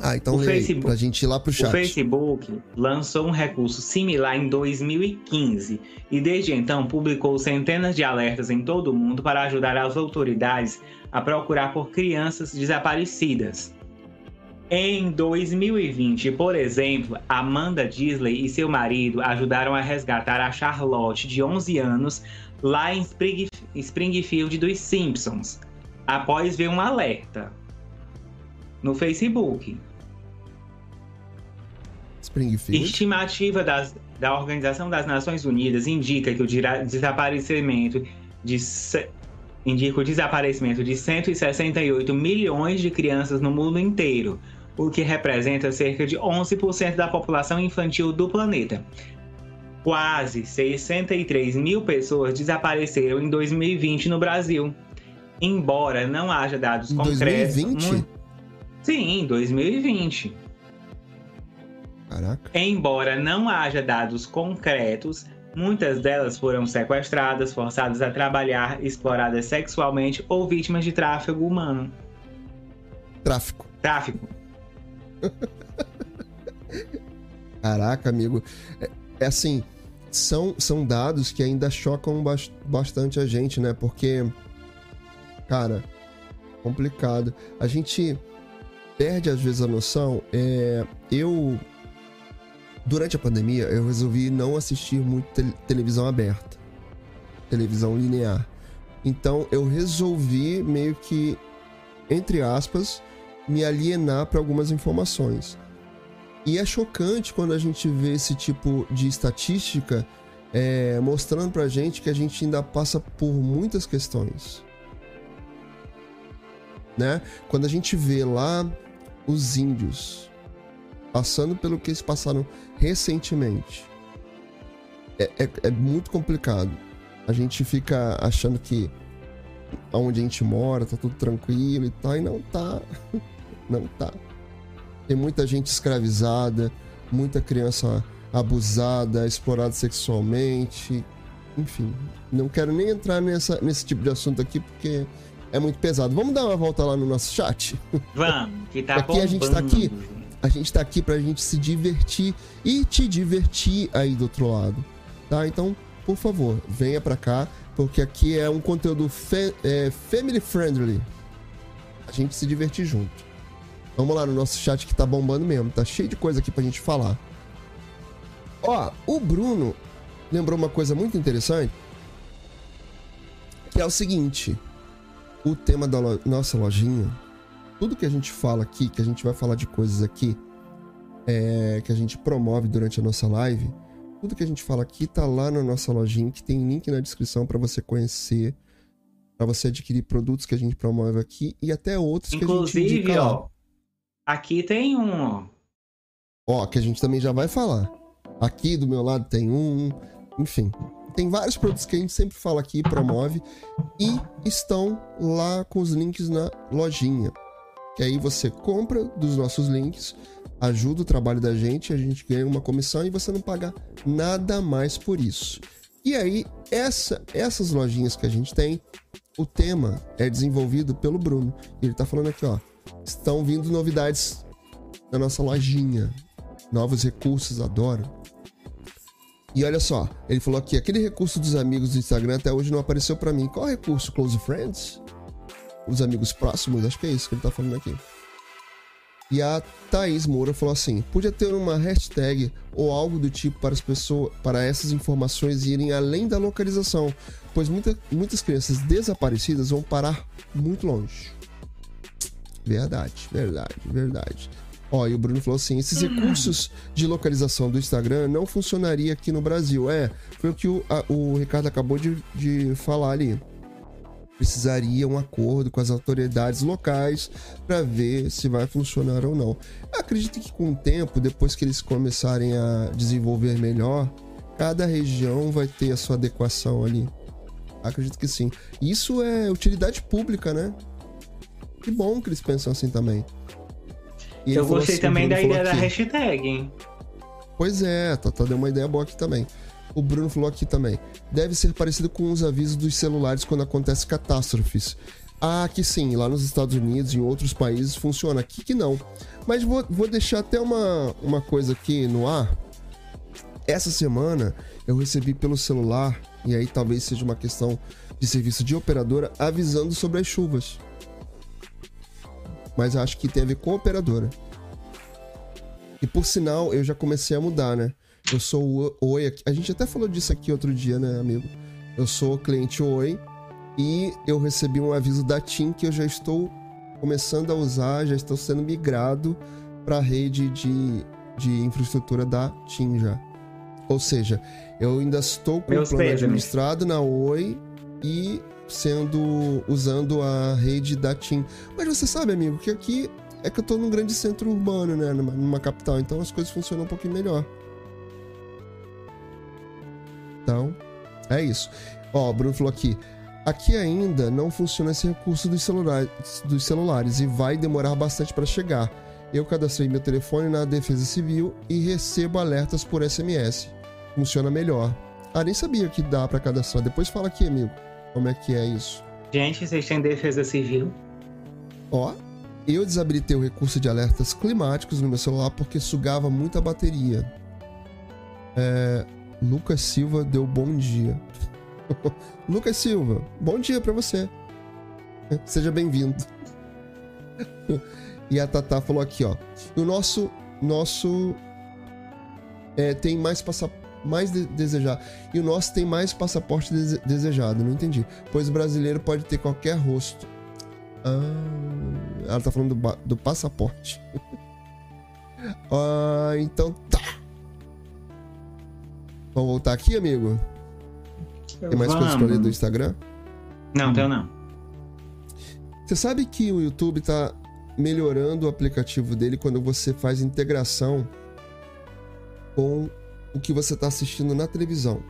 Ah, então o lê Facebook- gente ir lá pro O chat. Facebook lançou um recurso similar em 2015 e desde então publicou centenas de alertas em todo o mundo para ajudar as autoridades a procurar por crianças desaparecidas. Em 2020, por exemplo, Amanda Disley e seu marido ajudaram a resgatar a Charlotte, de 11 anos, lá em Spring- Springfield dos Simpsons, após ver um alerta no Facebook. Springfield. Estimativa das- da Organização das Nações Unidas indica que o desaparecimento de indica o desaparecimento de 168 milhões de crianças no mundo inteiro, o que representa cerca de 11% da população infantil do planeta. Quase 63 mil pessoas desapareceram em 2020 no Brasil. Embora não haja dados Em concretos. 2020? mu- Sim, em 2020. Caraca. Embora não haja dados concretos, muitas delas foram sequestradas, forçadas a trabalhar, exploradas sexualmente ou vítimas de tráfego humano. Tráfico. Tráfico. (laughs) Caraca, amigo. É, é assim, são, são dados que ainda chocam bas- bastante a gente, né? Porque, cara, complicado. A gente perde às vezes a noção. É, eu, durante a pandemia, eu resolvi não assistir muito te- televisão aberta, televisão linear. Então, eu resolvi meio que, entre aspas, me alienar para algumas informações. E é chocante quando a gente vê esse tipo de estatística é, mostrando pra gente que a gente ainda passa por muitas questões. Né? Quando a gente vê lá os índios passando pelo que eles passaram recentemente, é, é- é muito complicado. A gente fica achando que onde a gente mora tá tudo tranquilo e tal, e não tá. (laughs) Não tá. Tem muita gente escravizada, muita criança abusada, explorada sexualmente. Enfim, não quero nem entrar nessa, nesse tipo de assunto aqui porque é muito pesado. Vamos dar uma volta lá no nosso chat? Vamos, que tá Aqui a gente tá aqui. A gente tá aqui pra gente se divertir e te divertir aí do outro lado, tá? Então, por favor, venha pra cá, porque aqui é um conteúdo é, family friendly. A gente se divertir junto. Vamos lá no nosso chat que tá bombando mesmo, tá cheio de coisa aqui pra gente falar. Ó, o Bruno lembrou uma coisa muito interessante, que é o seguinte: o tema da lo- nossa lojinha tudo que a gente fala aqui, que a gente vai falar de coisas aqui, é, que a gente promove durante a nossa live, tudo que a gente fala aqui tá lá na nossa lojinha, que tem link na descrição para você conhecer, para você adquirir produtos que a gente promove aqui e até outros que a gente Inclusive, lá. ó, aqui tem um. Ó, que a gente também já vai falar. Aqui do meu lado tem um, enfim, tem vários produtos que a gente sempre fala aqui, promove, e estão lá com os links na lojinha. Que aí você compra dos nossos links, ajuda o trabalho da gente, a gente ganha uma comissão e você não paga nada mais por isso. E aí, essa, essas lojinhas que a gente tem, o tema é desenvolvido pelo Bruno. Ele tá falando aqui, ó. Estão vindo novidades na nossa lojinha. Novos recursos, adoro. E olha só, ele falou aqui, aquele recurso dos amigos do Instagram até hoje não apareceu para mim. Qual recurso? Close Friends? Os amigos próximos? Acho que é isso que ele tá falando aqui. E a Thaís Moura falou assim: podia ter uma hashtag ou algo do tipo para as pessoas, para essas informações irem além da localização, pois muita, muitas crianças desaparecidas vão parar muito longe. Verdade, verdade, verdade. Ó, e o Bruno falou assim: esses recursos de localização do Instagram não funcionaria aqui no Brasil. É, foi o que o, a, o Ricardo acabou de, de falar ali precisaria um acordo com as autoridades locais para ver se vai funcionar ou não. Eu acredito que com o tempo, depois que eles começarem a desenvolver melhor, cada região vai ter a sua adequação ali. Acredito que sim. Isso é utilidade pública, né? Que bom que eles pensam assim também. E Eu gostei assim, também da ideia da hashtag, hein? Pois é, Tata deu uma ideia boa aqui também o Bruno falou aqui também. Deve ser parecido com os avisos dos celulares quando acontece catástrofes. Ah, que sim, lá nos Estados Unidos e em outros países funciona, aqui que não. Mas vou, vou deixar até uma, uma coisa aqui no ar. Essa semana eu recebi pelo celular, e aí talvez seja uma questão de serviço de operadora, avisando sobre as chuvas. Mas acho que tem a ver com a operadora. E por sinal, eu já comecei a mudar, né? Eu sou o Oi. A gente até falou disso aqui outro dia, né, amigo? Eu sou cliente Oi e eu recebi um aviso da TIM que eu já estou começando a usar, já estou sendo migrado para a rede de, de infraestrutura da TIM já. Ou seja, eu ainda estou com o plano administrado na Oi e sendo usando a rede da TIM. Mas você sabe, amigo, que aqui é que eu estou num grande centro urbano, né, numa, numa capital, então as coisas funcionam um pouquinho melhor. Então, é isso. Ó, o Bruno falou aqui. Aqui ainda não funciona esse recurso dos celulares, dos celulares e vai demorar bastante para chegar. Eu cadastrei meu telefone na Defesa Civil e recebo alertas por SMS. Funciona melhor. Ah, nem sabia que dá para cadastrar. Depois fala aqui, amigo, como é que é isso. Gente, vocês têm Defesa Civil? Ó, eu desabilitei o recurso de alertas climáticos no meu celular porque sugava muita bateria. É, Lucas Silva deu bom dia. (laughs) Lucas Silva, bom dia para você. Seja bem-vindo. (laughs) e a Tatá falou aqui, ó. O nosso nosso é, tem mais passaporte mais de desejado. E o nosso tem mais passaporte dese desejado, não entendi. Pois o brasileiro pode ter qualquer rosto. Ah, ela tá falando do, do passaporte. (laughs) ah, então tá. Vamos voltar aqui, amigo? Tem mais Vamos. coisas pra ler do Instagram? Não, hum. tenho não. Você sabe que o YouTube tá melhorando o aplicativo dele quando você faz integração com o que você está assistindo na televisão.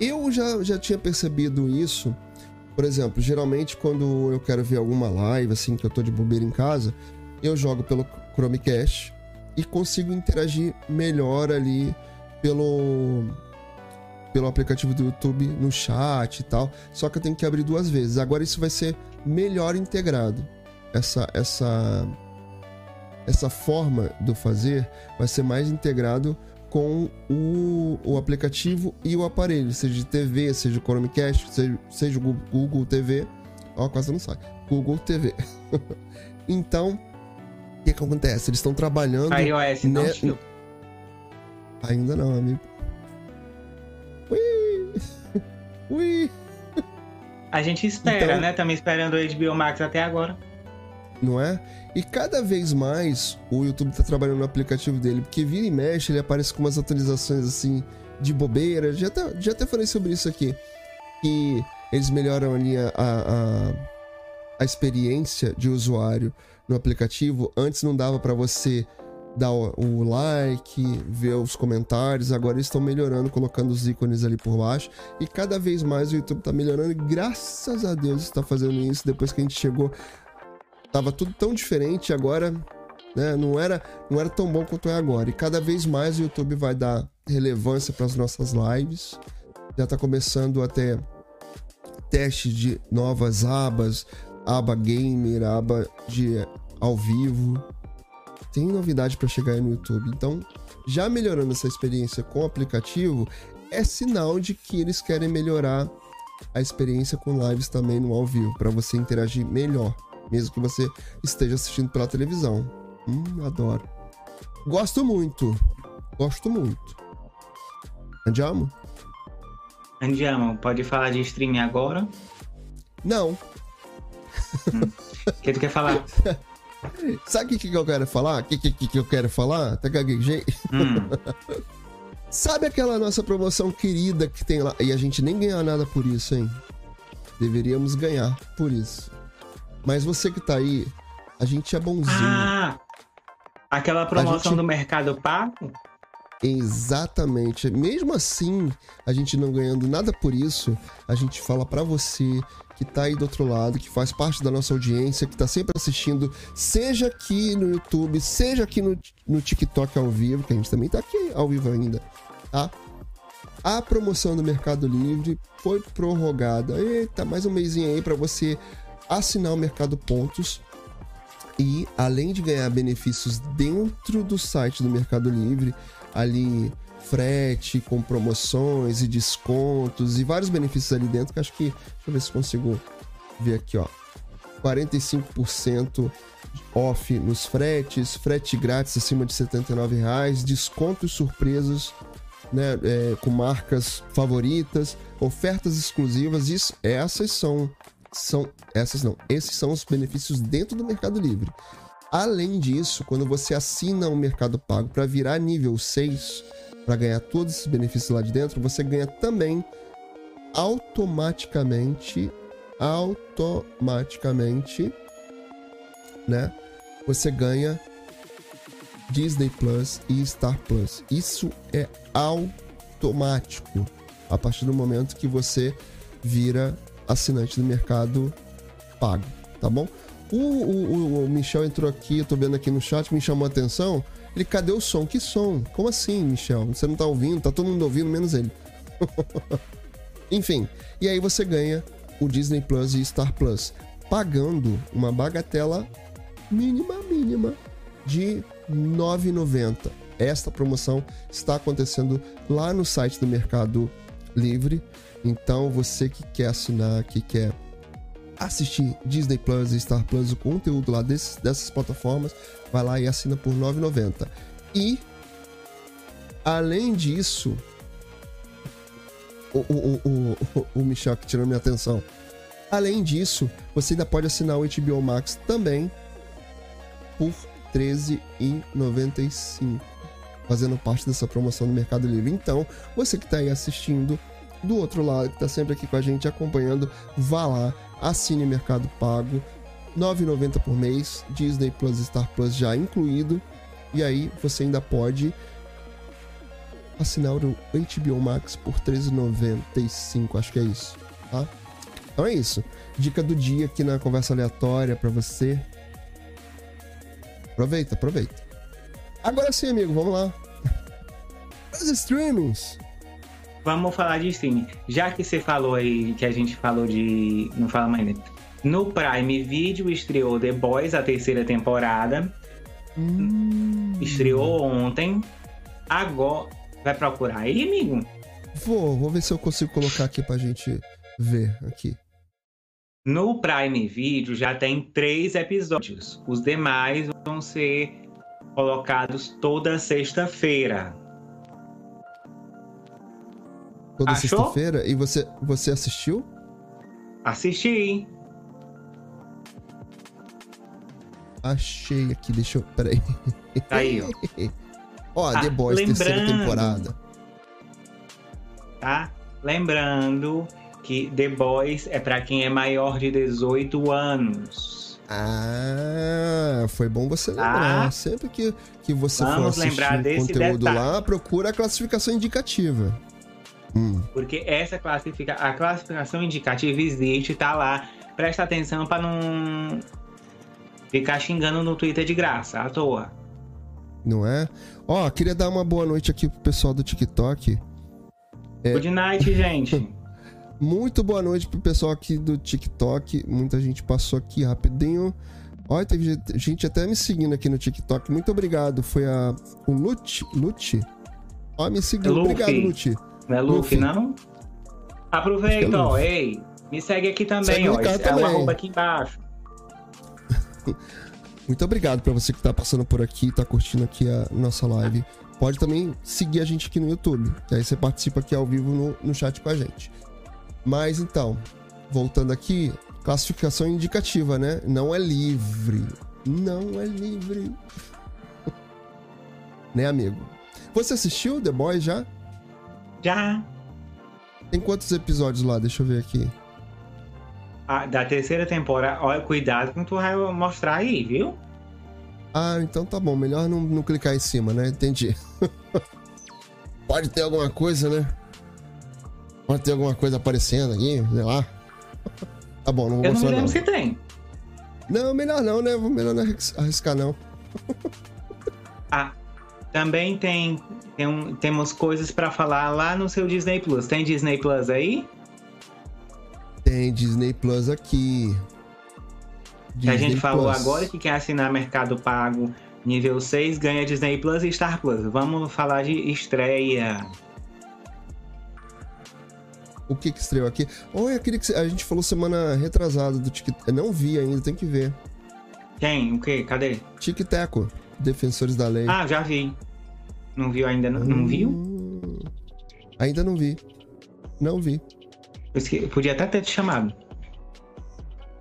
Eu já, já tinha percebido isso. Por exemplo, geralmente quando eu quero ver alguma live, assim, que eu tô de bobeira em casa, eu jogo pelo Chromecast e consigo interagir melhor ali pelo pelo aplicativo do YouTube no chat e tal. Só que eu tenho que abrir duas vezes. Agora isso vai ser melhor integrado. Essa essa essa forma do fazer vai ser mais integrado com o, o aplicativo e o aparelho, seja de TV, seja o Chromecast, seja, seja o Google TV. Ó, quase não sai. Google TV. (laughs) então, o que, que acontece? Eles estão trabalhando. iOS, não, ne... Ainda não, amigo. Ui! (laughs) Ui! A gente espera, então, né? Estamos esperando o HBO Max até agora. Não é? E cada vez mais o YouTube tá trabalhando no aplicativo dele, porque vira e mexe, ele aparece com umas atualizações assim de bobeira. Já até, já até falei sobre isso aqui. Que eles melhoram ali a, a, a experiência de usuário no aplicativo. Antes não dava para você dar o, o like, ver os comentários. Agora eles estão melhorando, colocando os ícones ali por baixo. E cada vez mais o YouTube tá melhorando. E graças a Deus está fazendo isso. Depois que a gente chegou, tava tudo tão diferente. Agora, né, não era, não era tão bom quanto é agora. E cada vez mais o YouTube vai dar relevância para as nossas lives. Já tá começando a ter teste de novas abas, aba gamer, aba de ao vivo. Tem novidade para chegar aí no YouTube. Então, já melhorando essa experiência com o aplicativo, é sinal de que eles querem melhorar a experiência com lives também no ao vivo, para você interagir melhor, mesmo que você esteja assistindo pela televisão. Hum, adoro. Gosto muito. Gosto muito. Andiamo? Andiamo, pode falar de streaming agora? Não. O que tu quer falar? (laughs) Sabe o que, que eu quero falar? O que, que, que eu quero falar? Até gaguejei. Hum, (laughs) Sabe aquela nossa promoção querida que tem lá? E a gente nem ganha nada por isso, hein? Deveríamos ganhar por isso. Mas você que tá aí, a gente é bonzinho. Ah! Aquela promoção gente- do Mercado Pago? Exatamente. Mesmo assim, a gente não ganhando nada por isso, a gente fala pra você que tá aí do outro lado, que faz parte da nossa audiência, que tá sempre assistindo, seja aqui no YouTube, seja aqui no, no TikTok ao vivo, que a gente também tá aqui ao vivo ainda, tá? A promoção do Mercado Livre foi prorrogada. Eita, mais um mêsinho aí pra você assinar o Mercado Pontos. E além de ganhar benefícios dentro do site do Mercado Livre, ali frete com promoções e descontos e vários benefícios ali dentro que acho que deixa eu ver se consigo ver aqui ó 45% off nos fretes frete grátis acima de 79 reais descontos surpresas né é, com marcas favoritas ofertas exclusivas isso essas são são essas não esses são os benefícios dentro do Mercado Livre Além disso, quando você assina o Mercado Pago para virar nível 6, para ganhar todos esses benefícios lá de dentro, você ganha também automaticamente automaticamente, né? Você ganha Disney Plus e Star Plus. Isso é automático a partir do momento que você vira assinante do Mercado Pago, tá bom? O, o- o- Michel entrou aqui, eu tô vendo aqui no chat, me chamou a atenção. Ele, cadê o som? Que som? Como assim, Michel? Você não tá ouvindo? Tá todo mundo ouvindo, menos ele. (laughs) Enfim, e aí você ganha o Disney Plus e Star Plus, pagando uma bagatela mínima, mínima de R$ 9,90. Esta promoção está acontecendo lá no site do Mercado Livre. Então, você que quer assinar, que quer assistir Disney Plus e Star Plus, o conteúdo lá desses, dessas plataformas, vai lá e assina por R$ 9,90. E, além disso, o, o, o, (laughs) o, Michel que tirou minha atenção. Além disso, você ainda pode assinar o HBO Max também por R$ 13,95, fazendo parte dessa promoção do Mercado Livre. Então, você que está aí assistindo, do outro lado, que está sempre aqui com a gente acompanhando, vá lá, assine Mercado Pago, R$ 9,90 por mês, Disney Plus Star Plus já incluído, e aí você ainda pode assinar o HBO Max por R$ 13,95, acho que é isso, tá? Então é isso. Dica do dia aqui na conversa aleatória para você. Aproveita, aproveita. Agora sim, amigo, vamos lá. Os streamings. Vamos falar de streaming. Já que você falou aí, que a gente falou de. Não fala mais né? No Prime Video estreou The Boys, a terceira temporada. Hum, Estreou ontem. Agora. Vai procurar aí, amigo? Vou, vou ver se eu consigo colocar aqui pra gente ver aqui. No Prime Video já tem três episódios. Os demais vão ser colocados toda sexta-feira. Toda sexta-feira. E você, você assistiu? Assisti. Achei aqui, deixa eu. Peraí. Tá aí, ó. (laughs) Ó, Ah, The Boys, terceira temporada. tá? Lembrando que The Boys é para quem é maior de 18 anos. Ah, foi bom você lembrar. Ah. Sempre que, que você for assistir um conteúdo detalhe. lá, procura a classificação indicativa. Hum, Porque essa classifica... a classificação indicativa existe, tá lá. Presta atenção pra não ficar xingando no Twitter de graça, à toa. não é? Ó, queria dar uma boa noite aqui pro pessoal do TikTok. É. Good night, gente. (laughs) Muito boa noite pro pessoal aqui do TikTok. Muita gente passou aqui rapidinho. Olha, teve gente- até me seguindo aqui no TikTok. Muito obrigado. Foi a o Lute. Lute? Ó, me seguiu. Luffy. Obrigado, Lute. Não é Luffy, não? Aproveita, é ó. Ei, me segue aqui também, Segue o ó. É o também. arroba aqui embaixo. (laughs) Muito obrigado pra você que tá passando por aqui, tá curtindo aqui a nossa live. Pode também seguir a gente aqui no YouTube. Que aí você participa aqui ao vivo no, no chat com a gente. Mas então, voltando aqui, classificação indicativa, né? Não é livre. Não é livre. (laughs) né, amigo? Você assistiu The Boys já? Já. Tem quantos episódios lá? Deixa eu ver aqui. A- da terceira temporada. Olha, cuidado com tu vai mostrar aí, viu? Ah, então tá bom. Melhor não, não clicar em cima, né? Entendi. (laughs) Pode ter alguma coisa, né? Pode ter alguma coisa aparecendo aqui, sei lá. Tá bom, não vou Eu mostrar lembro não. se tem. Não, melhor não, né? Melhor não arris- arriscar não. (laughs) Ah, também tem, tem um- temos coisas pra falar lá no seu Disney Plus. Tem Disney Plus aí? Tem Disney Plus aqui. Que a gente Disney falou Plus. agora que quem assinar Mercado Pago nível 6 ganha Disney Plus e Star Plus. Vamos falar de estreia. O que que estreou aqui? Olha, aquele que a gente falou semana retrasada do TikTok. Eu não vi ainda, tem que ver. Quem? O quê? Cadê? Tic Teco, Defensores da Lei. Ah, já vi. Não viu ainda? Não, não viu? Hum, Ainda não vi. Não vi. Eu Podia até ter te chamado.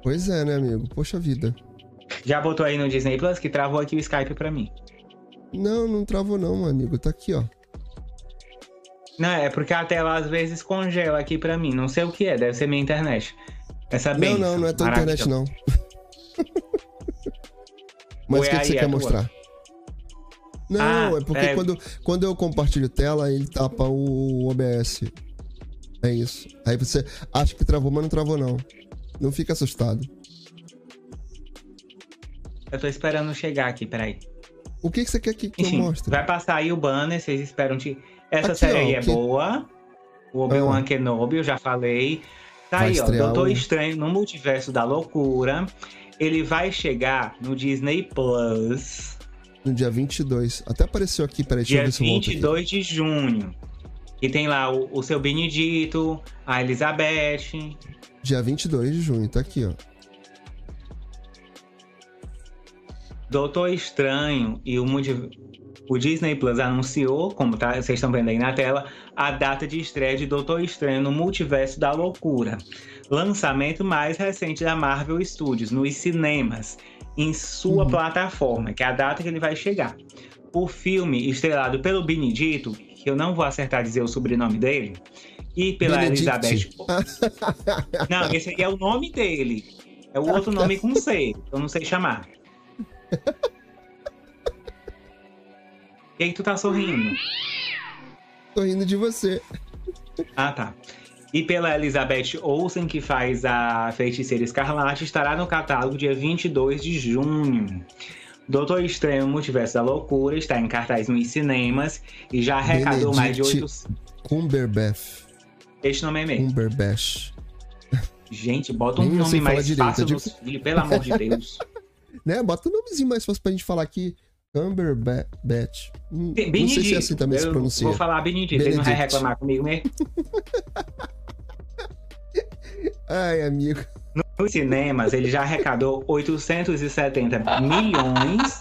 Pois é, né, amigo? Poxa vida. Já botou aí no Disney Plus que travou aqui o Skype pra mim. Não, não travou não, meu amigo. Tá aqui, ó. Não, é porque a tela às vezes congela aqui pra mim. Não sei o que é, deve ser minha internet. Essa Não, benção não, não é tua internet, não. (laughs) Mas o é que, que aí você quer tua? mostrar? Não, Ah, é porque é. Quando, quando eu compartilho tela, ele tapa o OBS. É isso. Aí você acha que travou, mas não travou, não. Não fica assustado. Eu tô esperando chegar aqui, peraí. O que, que você quer que, que eu Enfim, mostre? vai passar aí o banner, vocês esperam te. Essa Aqui, série ó, aí é que- boa. O Obi-Wan Ah. Kenobi, eu já falei. Tá Vai aí, ó. Doutor o- Estranho no Multiverso da Loucura. Ele vai chegar no Disney Plus No dia 22. Até apareceu aqui, peraí, deixa eu dia ver se eu volto aqui. 22 de junho. E tem lá o, o seu Benedito, a Elizabeth. Dia 22 de junho, tá aqui, ó. Doutor Estranho e o, multi- o Disney Plus anunciou, como tá, vocês estão vendo aí na tela, a data de estreia de Doutor Estranho no Multiverso da Loucura. Lançamento mais recente da Marvel Studios, nos cinemas, em sua Uhum. plataforma, que é a data que ele vai chegar. O filme, estrelado pelo Benedito, que eu não vou acertar dizer o sobrenome dele, e pela Benedict. Elizabeth. (laughs) Não, esse aí é o nome dele. É o outro nome com C, eu não sei chamar. E aí tu tá sorrindo? Tô rindo de você. Ah, tá. E pela Elizabeth Olsen, que faz a Feiticeira Escarlate, estará no catálogo dia 22 de junho. Doutor Estranho Multiverso da Loucura está em cartaz nos cinemas e já arrecadou mais de Benedict. 8... Cumberbatch. Este nome é mesmo. Cumberbatch. Gente, bota um Nem nome mais direito, fácil digo- filhos, pelo amor de Deus. (laughs) Né? Bota um nomezinho mais fácil pra gente falar aqui. Cumberbatch. Hum, Be- Não sei se é assim também se Eu pronuncia. Vou falar Benedito, ele não vai reclamar comigo mesmo. (laughs) Ai, amigo. Nos cinemas, ele já arrecadou 870 milhões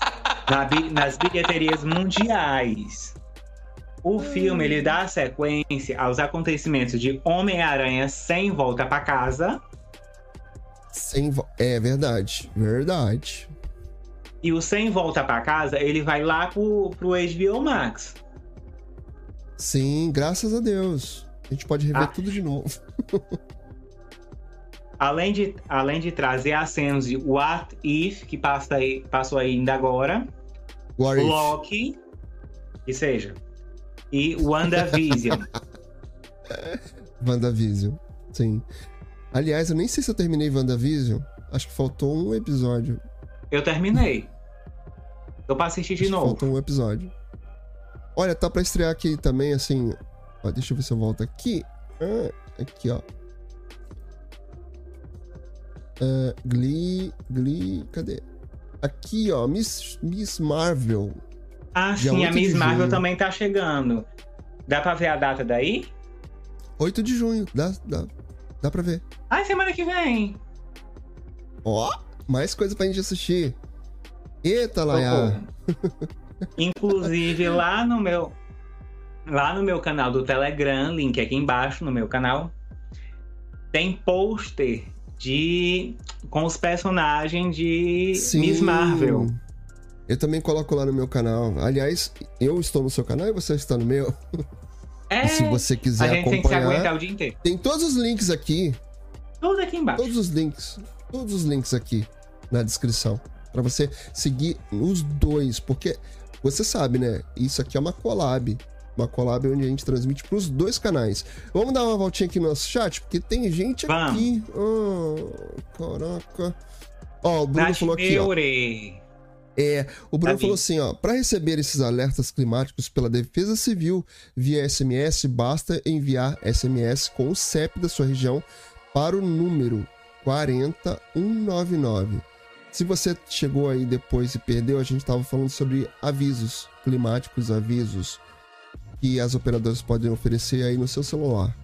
na bi- nas bilheterias mundiais. O filme ele dá sequência aos acontecimentos de Homem-Aranha sem volta pra casa Sem vo... É verdade. Verdade. E o sem volta pra casa ele vai lá pro, pro HBO Max. Sim, graças a Deus. A gente pode rever Ah. tudo de novo. (laughs) além de, além de trazer as cenas de What If, que passa aí, passou ainda agora, What if? Loki, que seja, e WandaVision. (laughs) WandaVision. Sim. Aliás, eu nem sei se eu terminei WandaVision. Acho que faltou um episódio. Eu terminei. Eu pra assistir de Acho novo. Faltou um episódio. Olha, tá pra estrear aqui também, assim. Ó, deixa eu ver se eu volto aqui. Ah, aqui, ó. Ah, Glee. Glee. Cadê? Aqui, ó. Miss, Miss Marvel. Ah, Dia sim, a 8 de Miss Marvel junho. também tá chegando. Dá pra ver a data daí? 8 de junho. Dá, dá, dá pra ver. Ah, semana que vem. Ó, mais coisa pra gente assistir. Eita, Laia. (laughs) Inclusive, lá no meu. Lá no meu canal do Telegram, link aqui embaixo no meu canal, tem pôster de. com os personagens de Miss Marvel. Eu também coloco lá no meu canal. Aliás, eu estou no seu canal e você está no meu. É, E se você a quiser gente tem que se aguentar acompanhar, o dia inteiro. tem todos os links aqui. Tudo aqui embaixo. Todos os links. Todos os links aqui na descrição. Pra você seguir os dois. Porque você sabe, né? Isso aqui é uma collab. Uma collab onde a gente transmite pros dois canais. Vamos dar uma voltinha aqui no nosso chat? Porque tem gente Vamos. aqui. Ah, caraca. Ó, o Bruno falou aqui, ó. É, o Bruno falou assim, ó, para receber esses alertas climáticos pela Defesa Civil via SMS, basta enviar SMS com o CEP da sua região para o número 40199. Se você chegou aí depois e perdeu, a gente estava falando sobre avisos climáticos, avisos que as operadoras podem oferecer aí no seu celular.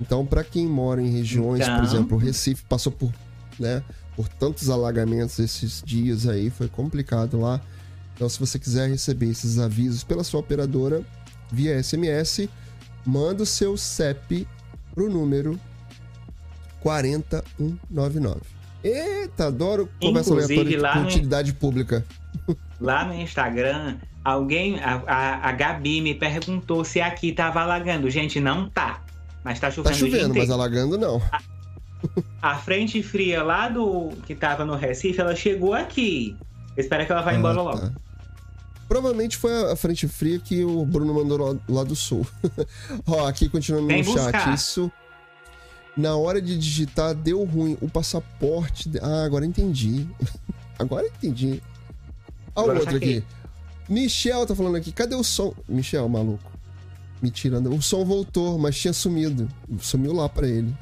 Então, para quem mora em regiões, por Então. exemplo, o Recife passou por, né, por tantos alagamentos esses dias aí, foi complicado lá. Então, se você quiser receber esses avisos pela sua operadora via SMS, manda o seu CEP pro número 40199. Eita, adoro conversa Inclusive, aleatória lá com no- utilidade pública. Lá no Instagram, alguém, a, a, a Gabi me perguntou se aqui tava alagando. Gente, não tá. Mas tá Tá chovendo, dia chovendo, mas alagando não. A frente fria lá do que tava no Recife, ela chegou aqui. Eu espero que ela vá embora Ah, logo. tá. Provavelmente foi a frente fria que o Bruno mandou lá, lá do sul. (laughs) Ó, aqui continuando Vem no chat. buscar. Isso. Na hora de digitar, deu ruim. O passaporte. de- Ah, agora entendi. (laughs) agora entendi. Olha o Agora outro aqui. Michel tá falando aqui. Cadê o som? Michel, maluco. Me tirando. O som voltou, mas tinha sumido. Sumiu lá pra ele.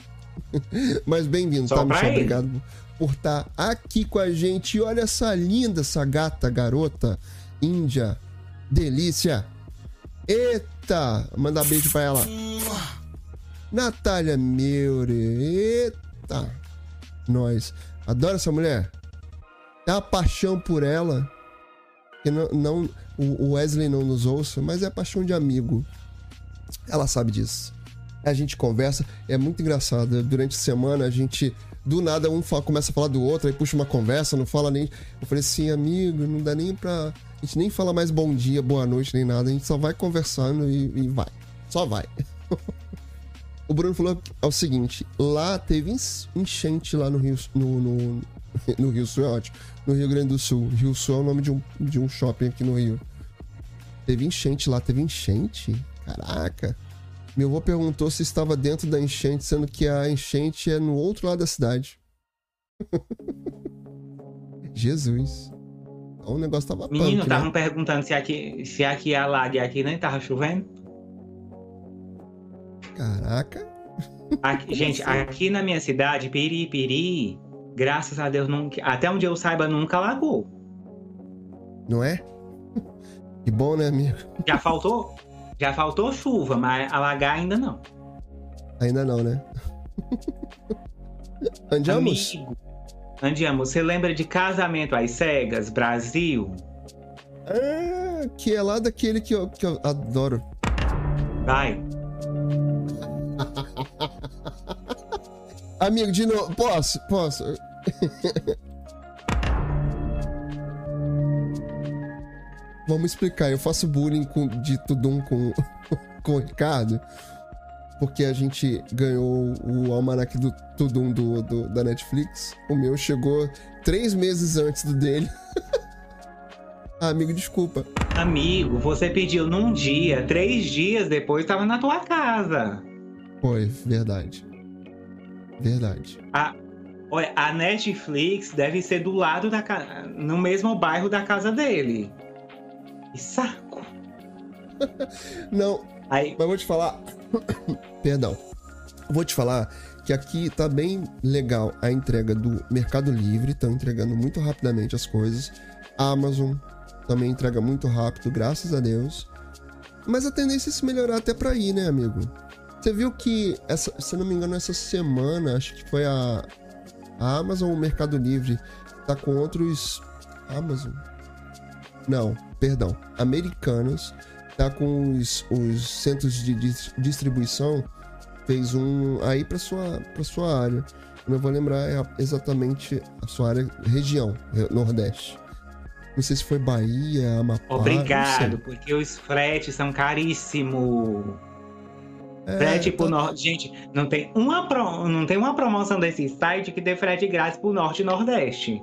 (laughs) mas bem-vindo, tá, Michel? ele. Obrigado por estar aqui com a gente. E olha essa linda, essa gata, garota, índia, delícia. Eita! Mandar beijo pra ela. Natália Meure. Eita! Nós. Adoro essa mulher. É a paixão por ela. Que não, não- o Wesley não nos ouça, mas é paixão de amigo. Ela sabe disso. A gente conversa, é muito engraçado. Durante a semana a gente, do nada, um fala- começa a falar do outro, aí puxa uma conversa, não fala nem. Eu falei assim, amigo, não dá nem pra. A gente nem fala mais bom dia, boa noite, nem nada, a gente só vai conversando e, e vai. Só vai. (laughs) o Bruno falou que é o seguinte: lá teve enchente lá no Rio, no, no, (laughs) no Rio Sul, é ótimo. No Rio Grande do Sul. Rio Sul é o nome de um, de um shopping aqui no Rio. Teve enchente lá, teve enchente? Caraca. Meu avô perguntou se estava dentro da enchente, sendo que a enchente é no outro lado da cidade. (laughs) Jesus. Então o negócio tava Menino, punk, né? estavam perguntando se aqui, se aqui alaga e aqui nem tava chovendo. Caraca. Aqui- gente, assim? aqui na minha cidade, Piripiri, graças a Deus, nunca, até onde eu saiba, nunca alagou. Não é? Que bom, né, amigo? Já faltou, já faltou chuva, mas alagar ainda não. Ainda não, né? Andiamos? Amigo, Andiamo, você lembra de Casamento às Cegas, Brasil? Ah, que é lá daquele que eu, que eu adoro. Vai. Amigo, de novo. Posso? Posso? Vamos explicar. Eu faço bullying com, de Tudum com, (laughs) com o Ricardo. porque a gente ganhou o almanac do Tudum do, do, da Netflix. O meu chegou três meses antes do dele. (laughs) ah, amigo, desculpa. Amigo, você pediu num dia, três dias depois tava na tua casa. Foi, verdade. Verdade. A, olha, a Netflix deve ser do lado da casa. no mesmo bairro da casa dele. Que saco. (laughs) Não, Aí, mas vou te falar. (coughs) Perdão. Vou te falar que aqui tá bem legal a entrega do Mercado Livre, estão entregando muito rapidamente as coisas. Amazon também entrega muito rápido, graças a Deus. Mas a tendência é se melhorar até pra ir, né, amigo? Você viu que, essa, se não me engano, essa semana, acho que foi a, a Amazon o Mercado Livre, tá com outros. Amazon? Não, perdão. Americanos tá com os, os centros de dis- distribuição, fez um aí para sua, pra sua área. Não vou lembrar é exatamente a sua área, região, Nordeste. Não sei se foi Bahia, Amapá. obrigado, porque os fretes são caríssimos. É, Frete pro tá- norte. Gente, não tem, uma pro- não tem uma promoção desse site que dê frete grátis pro norte e nordeste.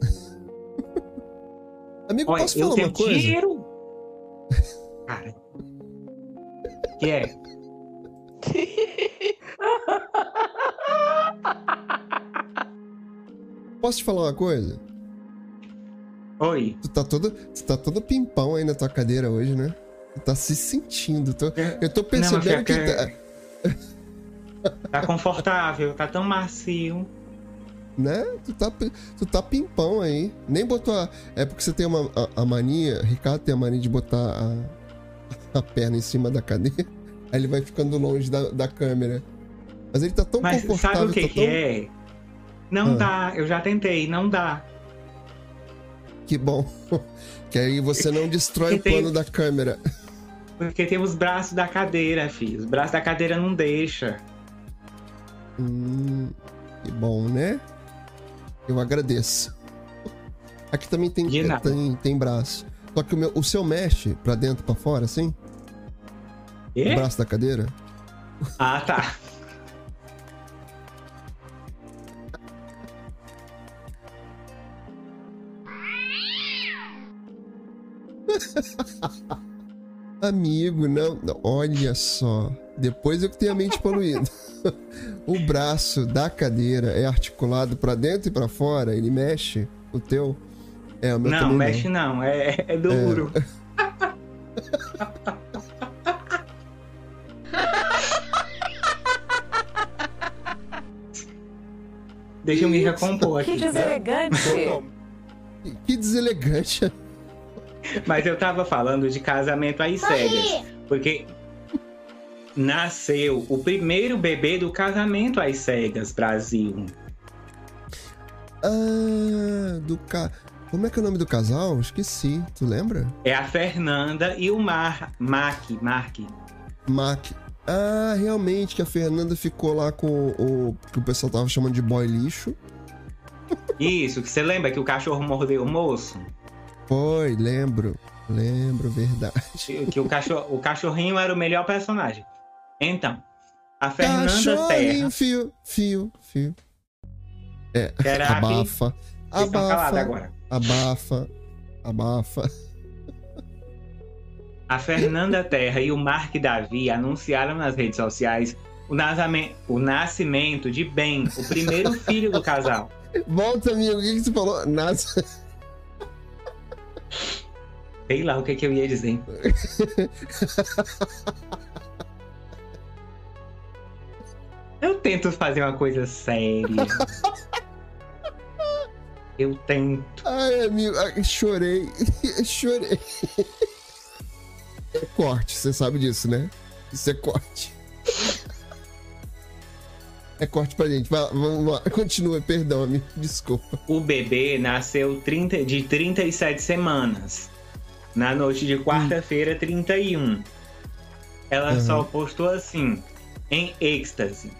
(laughs) Amigo, Olha, posso eu falar tenho uma coisa? dinheiro. Cara. Que é? (laughs) Posso te falar uma coisa? Oi. Tu tá todo, tu tá todo pimpão aí na tua cadeira hoje, né? Tá se sentindo. tô- eu tô percebendo filha, que que- tá, (laughs) Tá confortável, tá tão macio. né? Tu tá, tu tá pimpão aí. Nem botou a. É porque você tem uma, a, a mania. Ricardo tem a mania de botar a, (laughs) a perna em cima da cadeira. (laughs) Aí ele vai ficando longe da, da câmera. Mas ele tá tão Mas confortável. sabe o que, tá que tão... é? Não Ah. dá, eu já tentei, não dá. Que bom. que aí você não destrói o plano da câmera. Porque tem os braços da cadeira, filho. Os braços da cadeira não deixa. Hum, que bom, né? Eu agradeço. Aqui também tem, nada. tem, tem braço. Só que o, meu, o seu mexe pra dentro, pra fora, assim? O E? braço da cadeira? Ah, tá. (laughs) Amigo, não, não, Olha só. Depois eu que tenho a mente poluída. (laughs) o braço da cadeira é articulado pra dentro e pra fora? Ele mexe? O teu? É, o meu Não, também mexe não, é, é duro. (laughs) Deixa eu me recompor Que aqui. deselegante. Que- Que deselegante. Mas eu tava falando de casamento às cegas. Porque nasceu o primeiro bebê do casamento às cegas, Brasil. Ah, do ca... Como é que é o nome do casal? Esqueci. Tu lembra? É a Fernanda e o Mar, Mac, Mark. Mac. Ah, realmente, que a Fernanda ficou lá com o, o que o pessoal tava chamando de boy lixo. Isso, que você lembra que o cachorro mordeu o moço? Foi, lembro. Lembro, verdade. Que o, cachorro, o cachorrinho era o melhor personagem. Então, a Fernanda Terra. Cachorrinho, fio, fio, fio. É, que- abafa. Calados Abafa, agora. abafa, abafa. A Fernanda Terra e o Mark Davi anunciaram nas redes sociais o, o nascimento de Ben, o primeiro filho do casal. Volta, amigo, o que, que você falou? Nasce. Sei lá o que, que eu ia dizer. (laughs) Eu tento fazer uma coisa séria. Eu tento. Ai, amigo, ai, chorei. (laughs) chorei. É corte, você sabe disso, né? Isso é corte. É corte pra gente. Vai, vamos lá. (laughs) Continua, perdão, amigo. Desculpa. O bebê nasceu 30, de 37 semanas. Na noite de quarta-feira, 31. Ela Uhum. só postou assim, em êxtase.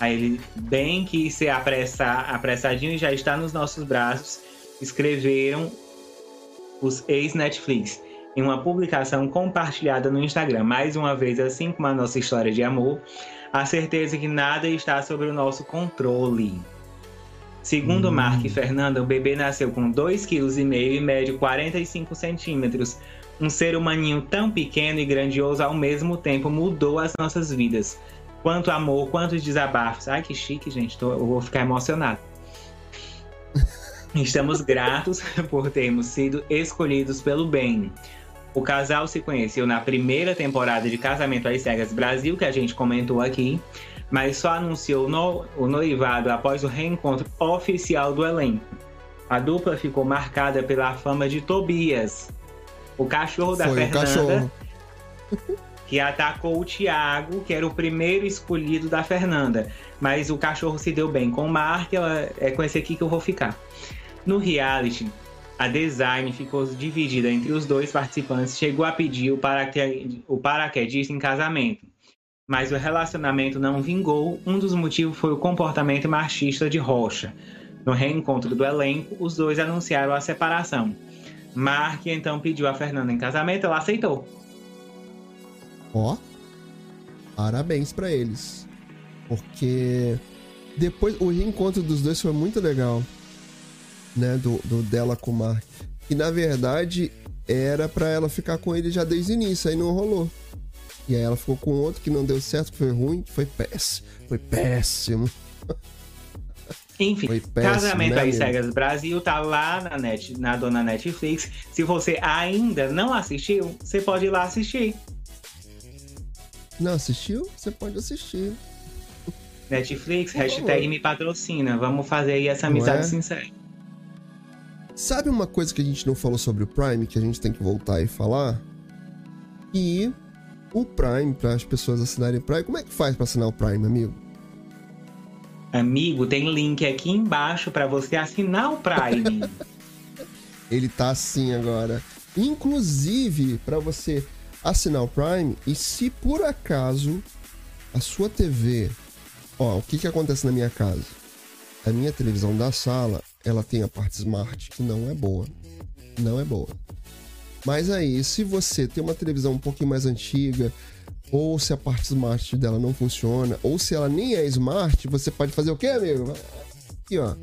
Aí ele, bem que se apressar, apressadinho já está nos nossos braços, escreveram os ex-Netflix. em uma publicação compartilhada no Instagram. Mais uma vez, assim como a nossa história de amor, a certeza que nada está sob o nosso controle. Segundo hum. Mark e Fernanda, o bebê nasceu com 2,5 kg e mede 45 centímetros. Um ser humaninho tão pequeno e grandioso ao mesmo tempo mudou as nossas vidas. Quanto amor, quantos desabafos. Ai, que chique, gente. Tô, eu vou ficar emocionado. (laughs) Estamos gratos (laughs) por termos sido escolhidos pelo bem. O casal se conheceu na primeira temporada de Casamento às Cegas Brasil, que a gente comentou aqui, mas só anunciou no, o noivado após o reencontro oficial do elenco. A dupla ficou marcada pela fama de Tobias, o cachorro da Foi Fernanda, que atacou o Tiago, que era o primeiro escolhido da Fernanda. Mas o cachorro se deu bem com o Mark, ela, é com esse aqui que eu vou ficar. No reality, a design ficou dividida entre os dois participantes, chegou a pedir o, paraque... o paraquedista em casamento. Mas o relacionamento não vingou. Um dos motivos foi o comportamento machista de Rocha. No reencontro do elenco, os dois anunciaram a separação. Mark então pediu a Fernanda em casamento, ela aceitou. Ó, parabéns para eles. Porque depois o reencontro dos dois foi muito legal né, do, do dela com o Mark. E na verdade era para ela ficar com ele já desde o início, aí não rolou. E aí ela ficou com outro que não deu certo, que foi ruim, foi péssimo. Foi péssimo. Enfim, péssimo, Casamento né, às Cegas Brasil tá lá na, net, na dona Netflix. Se você ainda não assistiu, você pode ir lá assistir. Não assistiu? Você pode assistir. Netflix, hashtag me patrocina. Vamos fazer aí essa amizade é? sincera. Sabe uma coisa que a gente não falou sobre o Prime, que a gente tem que voltar e falar? E o Prime, para as pessoas assinarem o Prime, como é que faz para assinar o Prime, amigo? Amigo, tem link aqui embaixo para você assinar o Prime. (laughs) Ele tá assim agora. Inclusive, para você assinar o Prime, e se por acaso a sua TV. Ó, o que que acontece na minha casa? A minha televisão da sala, ela tem a parte smart que não é boa. Não é boa. Mas aí, se você tem uma televisão um pouquinho mais antiga, ou se a parte smart dela não funciona, ou se ela nem é smart, você pode fazer o quê, amigo? Aqui, ó.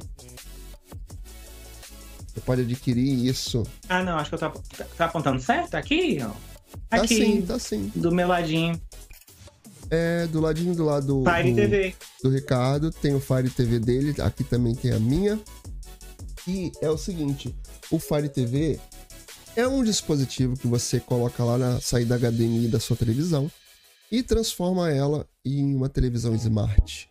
Você pode adquirir isso. Ah, não, acho que eu tô, tá apontando certo aqui, ó. Tá aqui, sim, tá sim. Do meu ladinho. É, do ladinho do lado Fire do, TV. do Ricardo, tem o Fire TV dele, aqui também tem a minha. E é o seguinte, o Fire TV é um dispositivo que você coloca lá na saída HDMI da sua televisão e transforma ela em uma televisão smart.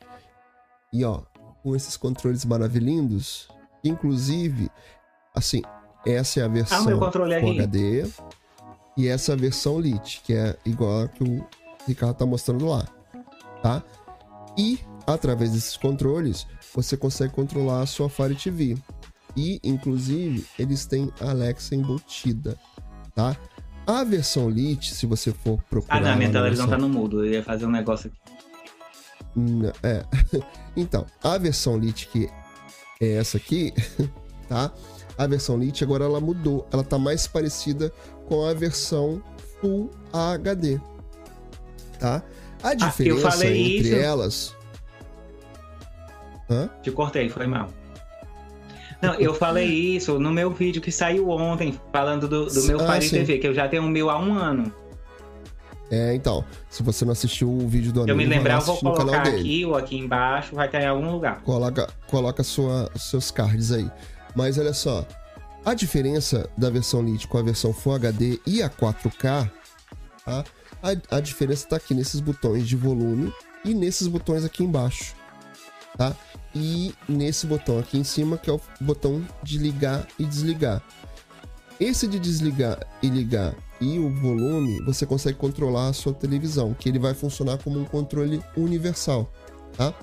E ó, com esses controles maravilhindos, inclusive, assim, essa é a versão ah, meu controle é HD e essa é a versão Lite, que é igual a que o Ricardo tá mostrando lá, tá? E através desses controles, você consegue controlar a sua Fire TV. E, inclusive, eles têm Alexa embutida, tá? A versão Lite, se você for procurar... Ah, não, minha televisão versão... tá no mudo. Eu ia fazer um negócio aqui. É. (laughs) então, a versão Lite, que é essa aqui, (laughs) tá? A versão Lite agora ela mudou. Ela tá mais parecida com a versão Full HD, tá? A diferença ah, entre isso. elas... Hã? Te cortei, foi mal. Não, eu falei isso no meu vídeo que saiu ontem, falando do, do meu ah, Fire sim. TV, que eu já tenho o meu há um ano. É, então, se você não assistiu o vídeo do amigo, eu me lembrar, eu vou colocar aqui ou aqui embaixo, vai estar em algum lugar. Coloca, coloca sua, seus cards aí. Mas olha só, a diferença da versão Lite com a versão Full HD e a 4K, tá? a, a diferença está aqui nesses botões de volume e nesses botões aqui embaixo, tá? E nesse botão aqui em cima, que é o botão de ligar e desligar. Esse de desligar e ligar e o volume, você consegue controlar a sua televisão, que ele vai funcionar como um controle universal, tá?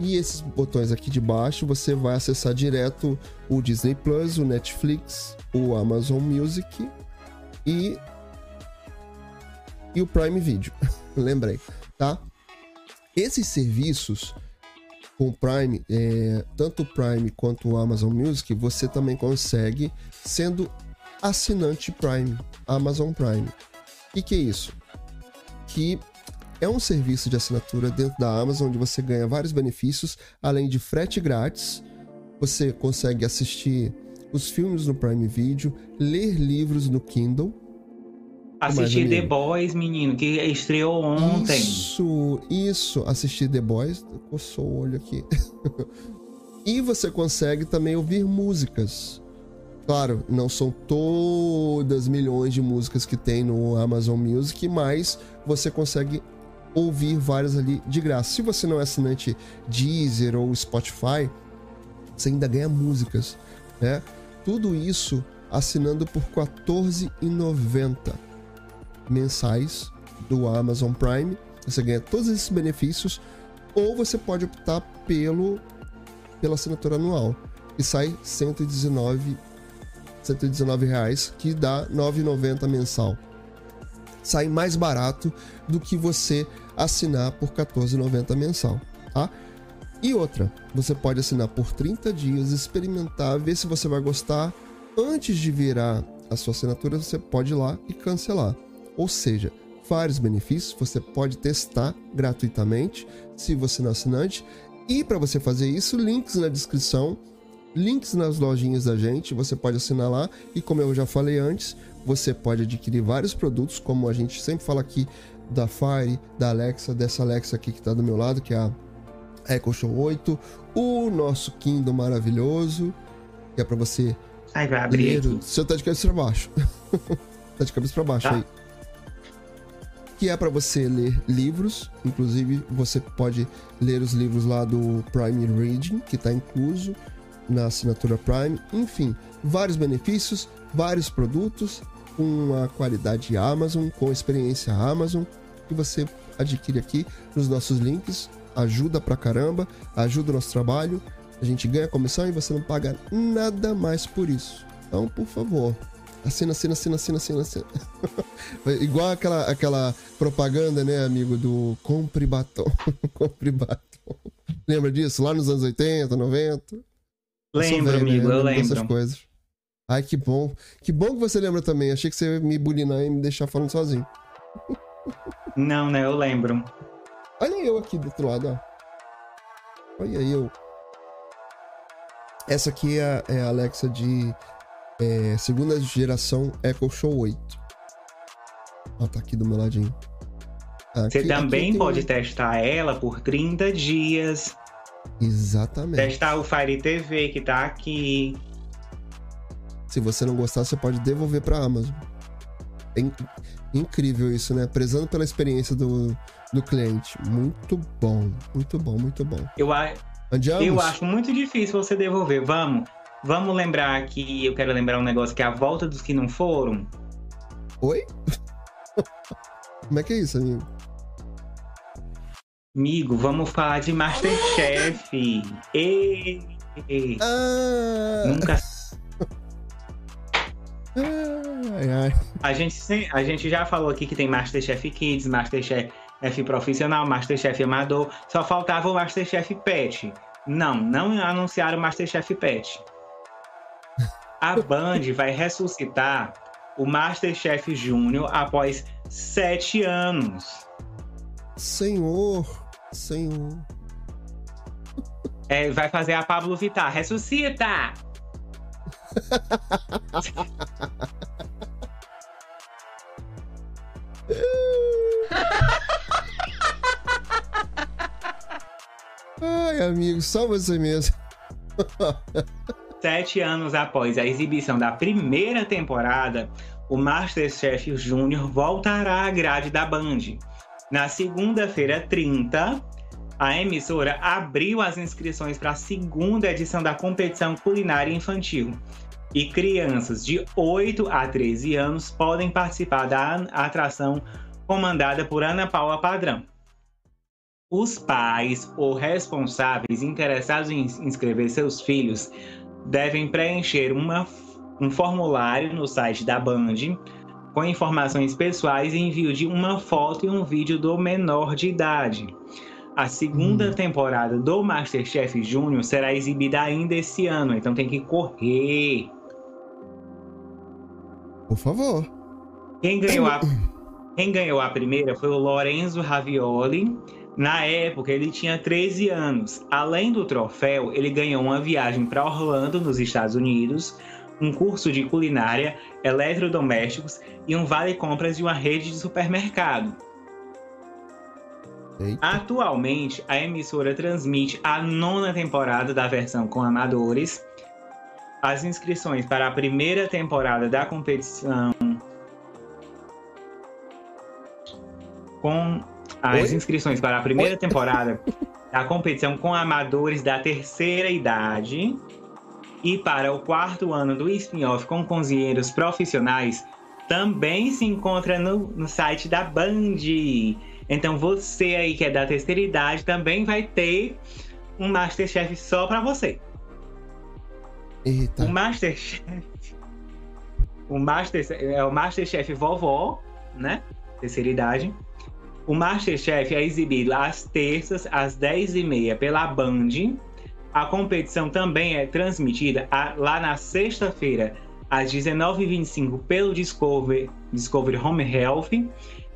E esses botões aqui de baixo, você vai acessar direto o Disney Plus, o Netflix, o Amazon Music e e o Prime Video. (laughs) Lembrei, tá? Esses serviços com o Prime, é, tanto o Prime quanto o Amazon Music, você também consegue, sendo assinante Prime, Amazon Prime. O que, que é isso? Que é um serviço de assinatura dentro da Amazon onde você ganha vários benefícios, além de frete grátis. Você consegue assistir os filmes no Prime Video, ler livros no Kindle. Assistir The Boys, menino, que estreou ontem. Isso, isso. Assistir The Boys. Coçou o olho aqui. (laughs) e você consegue também ouvir músicas. Claro, não são todas milhões de músicas que tem no Amazon Music, mas você consegue ouvir várias ali de graça. Se você não é assinante Deezer ou Spotify, você ainda ganha músicas, né? Tudo isso assinando por R$14,90 mensais do Amazon Prime. Você ganha todos esses benefícios ou você pode optar pelo pela assinatura anual e sai 119 119 reais que dá 9,90 mensal. Sai mais barato do que você assinar por 14,90 mensal, tá? E outra, você pode assinar por 30 dias, experimentar, ver se você vai gostar. Antes de virar a sua assinatura, você pode ir lá e cancelar. Ou seja, vários benefícios, você pode testar gratuitamente se você não é assinante. E para você fazer isso, links na descrição, links nas lojinhas da gente, você pode assinar lá. E como eu já falei antes, você pode adquirir vários produtos, como a gente sempre fala aqui da Fire, da Alexa, dessa Alexa aqui que está do meu lado, que é a Echo Show 8, o nosso Kindle maravilhoso, que é para você Ai, vai abrir ler. Você tá de cabeça para baixo. (laughs) tá de cabeça para baixo tá. aí. Que é para você ler livros, inclusive você pode ler os livros lá do Prime Reading, que está incluso na assinatura Prime. Enfim, vários benefícios, vários produtos com a qualidade Amazon, com experiência Amazon, que você adquire aqui nos nossos links ajuda pra caramba, ajuda o nosso trabalho, a gente ganha comissão e você não paga nada mais por isso. Então, por favor, assina, assina, assina, assina, assina, assina. (laughs) Igual aquela, aquela propaganda, né, amigo, do compre batom, (laughs) compre batom. Lembra disso? Lá nos anos 80, 90? Lembro, velho, amigo, né? eu lembro. Essas coisas. Ai, que bom. Que bom que você lembra também. Achei que você ia me bulinar e me deixar falando sozinho. Não, né? Eu lembro. Olha eu aqui do outro lado, ó. Olha eu. Essa aqui é, é a Alexa de é, segunda geração Echo Show 8. Ó, tá aqui do meu ladinho. Aqui, Você também pode testar ela por 30 dias. Exatamente. Testar o Fire TV que tá aqui. Se você não gostar, você pode devolver pra Amazon. É incrível isso, né? Prezando pela experiência do, do cliente. Muito bom, muito bom, muito bom. Eu, a... eu acho muito difícil você devolver. Vamos, vamos lembrar que eu quero lembrar um negócio que é a volta dos que não foram. Oi? (laughs) Como é que é isso, amigo? Amigo, vamos falar de Masterchef. Ei, ei. Ah. Nunca (laughs) Ai, ai. A, gente, a gente já falou aqui que tem Masterchef Kids, Masterchef Profissional, Masterchef Amador. Só faltava o Masterchef Pet. Não, não anunciaram o Masterchef Pet. A Band vai ressuscitar o Masterchef Júnior após sete anos. Senhor, senhor. É, vai fazer a Pablo Vittar. Ressuscita! Ai, amigo, só você mesmo. (laughs) Sete anos após a exibição da primeira temporada, o Masterchef Júnior voltará à grade da Band. Na segunda-feira 30, a emissora abriu as inscrições para a segunda edição da competição culinária infantil. E crianças de 8 a 13 anos podem participar da atração comandada por Ana Paula Padrão. Os pais ou responsáveis interessados em inscrever seus filhos devem preencher uma, um formulário no site da Band com informações pessoais e envio de uma foto e um vídeo do menor de idade. A segunda hum. temporada do Masterchef Júnior será exibida ainda esse ano, então tem que correr. Por favor. Quem ganhou a, (clears throat) quem ganhou a primeira foi o Lorenzo Ravioli. Na época, ele tinha 13 anos. Além do troféu, ele ganhou uma viagem para Orlando, nos Estados Unidos, um curso de culinária, eletrodomésticos e um vale-compras de uma rede de supermercado. Eita. Atualmente, a emissora transmite a nona temporada da versão com amadores. As inscrições para a primeira temporada da competição com as Oi? inscrições para a primeira temporada (laughs) da competição com amadores da terceira idade e para o quarto ano do spin-off com cozinheiros profissionais também se encontra no, no site da Band. Então você aí que é da terceira idade também vai ter um Masterchef só para você. Eita. O Masterchef. O Master, é o Masterchef Vovó, né? Terceira idade. O Masterchef é exibido às terças, às 10h30 pela Band. A competição também é transmitida a- lá na sexta-feira, às 19h25, pelo Discovery, Discovery Home Health.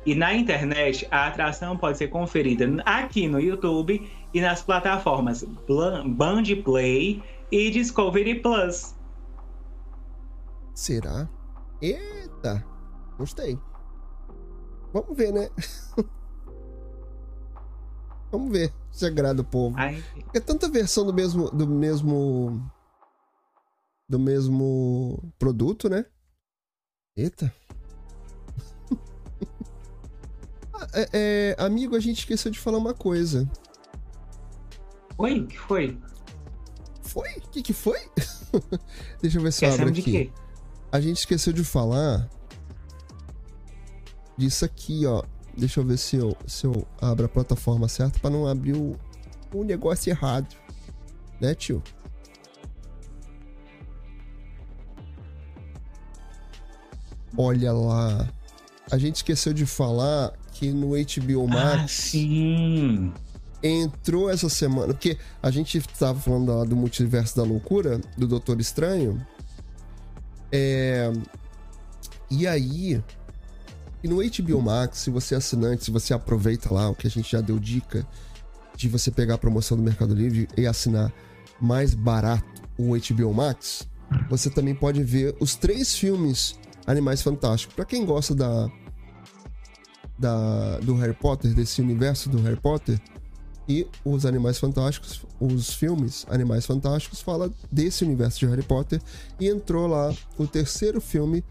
E na internet, a atração pode ser conferida aqui no YouTube e nas plataformas Band Play e Discovery Plus. Será? Eita. Gostei. Vamos ver, né? (laughs) Vamos ver se agrada o povo. Ai, É tanta versão do mesmo do mesmo do mesmo produto, né? Eita. (laughs) Ah, é- é, amigo, a gente esqueceu de falar uma coisa. Oi, o que foi? Foi? O que, que foi? (laughs) Deixa eu ver se eu abro aqui. A gente esqueceu de falar disso aqui, ó. Deixa eu ver se eu, se eu abro a plataforma certa pra não abrir o, o negócio errado. Né, tio? Olha lá. A gente esqueceu de falar que no HBO Ah, Max sim. entrou essa semana. Porque a gente tava falando lá do multiverso da loucura, do Doutor Estranho. É. E aí. E no HBO Max, se você é assinante, se você aproveita lá o que a gente já deu dica de você pegar a promoção do Mercado Livre e assinar mais barato o HBO Max, você também pode ver os três filmes Animais Fantásticos. Pra quem gosta da, da do Harry Potter, desse universo do Harry Potter, e os Animais Fantásticos, os filmes Animais Fantásticos, fala desse universo de Harry Potter e entrou lá o terceiro filme,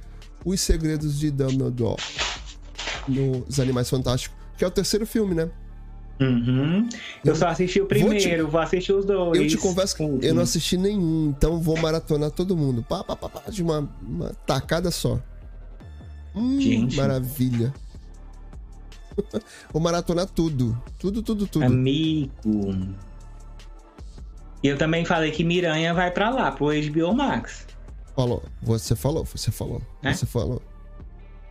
Os Segredos de Dumbledore, nos Animais Fantásticos, que é o terceiro filme, né? Uhum. Eu só assisti o Vou te- primeiro, vou, assistir os dois. Eu te confesso que Sim, eu não sim. assisti nenhum, então vou maratonar todo mundo. Pá, pá, pá, pá, de uma, uma tacada só. Hum, Gente. maravilha. (laughs) vou maratonar tudo. Tudo, tudo, tudo. Amigo. E eu também falei que Miranha vai pra lá, pro HBO Max. Falou. Você falou, você falou. É? Você falou.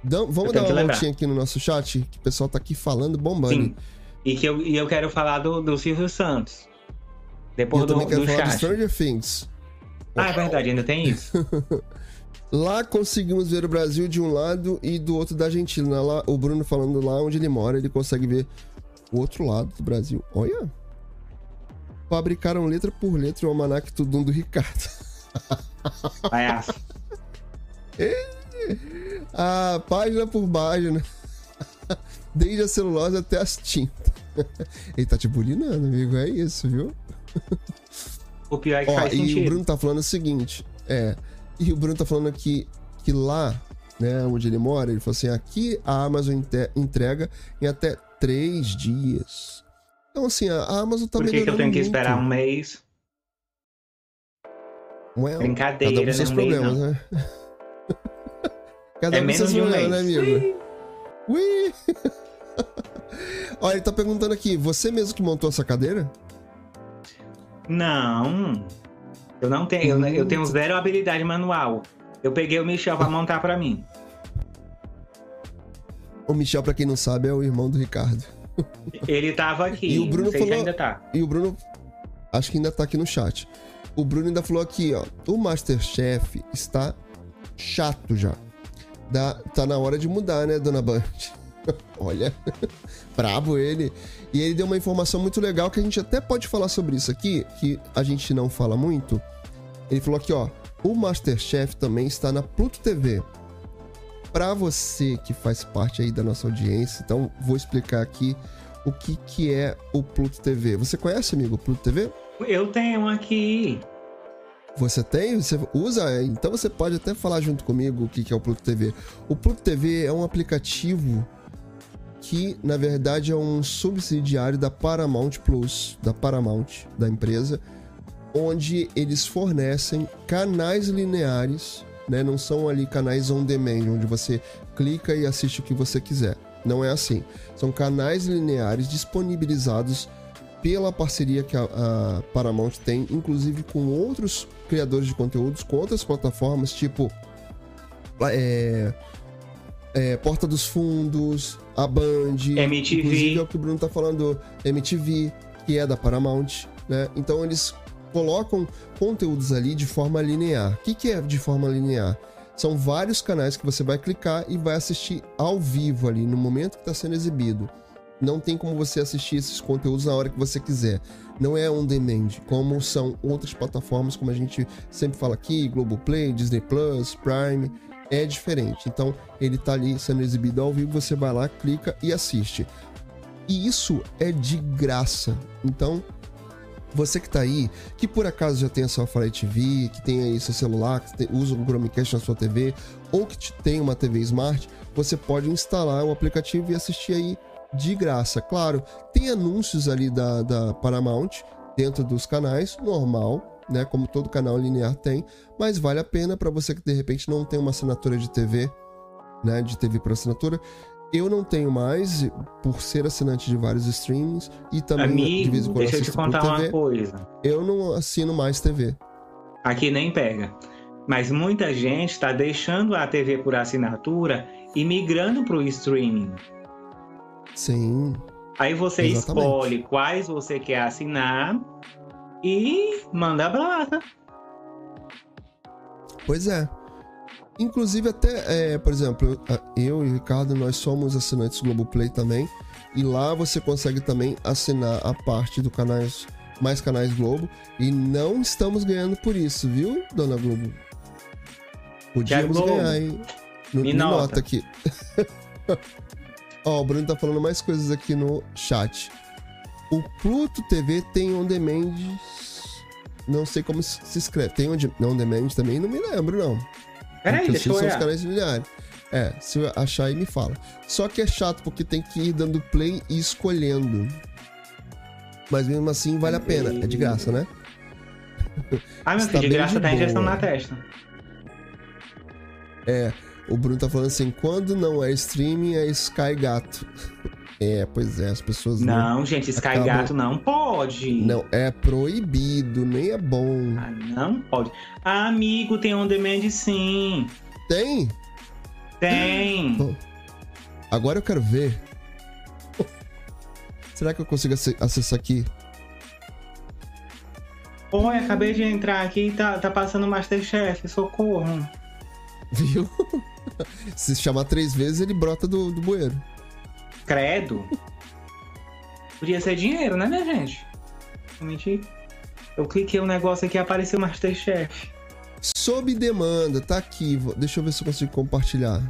Dão- vamos dar uma lembrar. voltinha aqui no nosso chat, que o pessoal tá aqui falando, bombando. Sim. E que eu, e eu quero falar do, do Silvio Santos. Depois eu do, também quero do falar chat. Stranger Things. Ah, é verdade, ainda tem isso. (laughs) Lá conseguimos ver o Brasil de um lado e do outro da Argentina. Lá, o Bruno falando lá onde ele mora, ele consegue ver o outro lado do Brasil. Olha! Fabricaram letra por letra o almanac Tudum do Ricardo. Palhaço. (laughs) Ah, página por página. (laughs) Desde a celulose até as tintas. (laughs) ele tá te bulinando, amigo. É isso, viu? O pior é que Ó, faz e sentido. o Bruno tá falando o seguinte, é, e o Bruno tá falando aqui que lá, né, onde ele mora, ele falou assim, aqui a Amazon entrega em até três dias. Então, assim, a a Amazon tá Por que, que eu tenho que esperar um mês? Well, Brincadeira, cada um né? Um mês, problemas, né? (laughs) cada É um menos de um problemas, né, mês. amigo? Ui! (laughs) Olha, ele tá perguntando aqui, você mesmo que montou essa cadeira? Não. Eu não tenho. eu- Eu tenho zero habilidade manual. Eu peguei o Michel pra montar pra mim. O Michel, pra quem não sabe, é o irmão do Ricardo. (laughs) Ele tava aqui. E o Bruno não sei se falou- ainda tá. E o Bruno, acho que ainda tá aqui no chat. O Bruno ainda falou aqui, ó. O Masterchef está chato já. Tá na hora de mudar, né, dona Band? (laughs) Olha, (laughs) brabo ele. E ele deu uma informação muito legal que a gente até pode falar sobre isso aqui, que a gente não fala muito. Ele falou aqui, ó, o Masterchef também está na Pluto TV. Para você que faz parte aí da nossa audiência, então vou explicar aqui o que, que é o Pluto TV. Você conhece, amigo, o Pluto TV? Eu tenho aqui. Você tem? Você usa? Então você pode até falar junto comigo o que, é o Pluto TV. O Pluto TV é um aplicativo que na verdade é um subsidiário da Paramount Plus, da Paramount, da empresa, onde eles fornecem canais lineares, né? Não são ali canais on demand, onde você clica e assiste o que você quiser. Não é assim. São canais lineares disponibilizados pela parceria que a, a Paramount tem, inclusive com outros criadores de conteúdos, com outras plataformas, tipo é, é, Porta dos Fundos, a Band, MTV. inclusive é o que o Bruno tá falando, MTV, que é da Paramount, né? Então eles colocam conteúdos ali de forma linear. O que, que é de forma linear? São vários canais que você vai clicar e vai assistir ao vivo ali, no momento que está sendo exibido. Não tem como você assistir esses conteúdos na hora que você quiser. Não é on demand, como são outras plataformas, como a gente sempre fala aqui, Globoplay, Disney Plus, Prime é diferente. Então, ele tá ali sendo exibido ao vivo, você vai lá, clica e assiste. E isso é de graça. Então, você que tá aí, que por acaso já tem a sua Fire TV, que tem aí seu celular, que tem, usa o Chromecast na sua TV, ou que tem uma TV Smart, você pode instalar o aplicativo e assistir aí de graça. Claro, tem anúncios ali da, da Paramount dentro dos canais, normal, né? Como todo canal linear tem, mas vale a pena para você que de repente não tem uma assinatura de TV, né? De TV por assinatura. Eu não tenho mais, por ser assinante de vários streamings e também Amigo, de vez em quando deixa eu te contar TV, uma coisa. eu não assino mais TV. Aqui nem pega. Mas muita gente está deixando a TV por assinatura e migrando para o streaming. Sim, Aí você Exatamente. escolhe quais você quer assinar e manda brasa. pois é. Inclusive até, é, por exemplo, eu e o Ricardo, nós somos assinantes Globoplay também. E lá você consegue também assinar a parte do canais, mais canais Globo. E não estamos ganhando por isso, viu, dona Globo? Podíamos Globo, ganhar, hein? Me me nota. nota aqui. (laughs) Ó, o Bruno tá falando mais coisas aqui no chat. O Pluto TV tem on demand. Não sei como se escreve. Tem on, de- on demand também? Não me lembro, não. Peraí, Porque deixa eu são os canais lineares. É, se eu achar aí, me fala. Só que é chato porque tem que ir dando play e escolhendo. Mas mesmo assim, vale a pena. É de graça, né? Ah, meu filho, de bem graça de tá injeção na testa. É, o Bruno tá falando assim: quando não é streaming, é Sky Gato. (laughs) É, pois é, as pessoas não. Não, gente, Sky Acaba- Gato não pode. Não, é proibido, nem é bom. Ah, não pode. Ah, amigo, tem on demand sim. Tem? Tem. (gasps) Agora eu quero ver. (laughs) Será que eu consigo ace- acessar aqui? Oi, acabei de entrar aqui e tá, tá passando Masterchef, socorro. Viu? Se chamar três vezes, ele brota do, do bueiro. Credo. Podia ser dinheiro, né, minha gente? Mentir. Eu cliquei o negócio aqui e apareceu Masterchef. Sob demanda, tá aqui. Deixa eu ver se eu consigo compartilhar.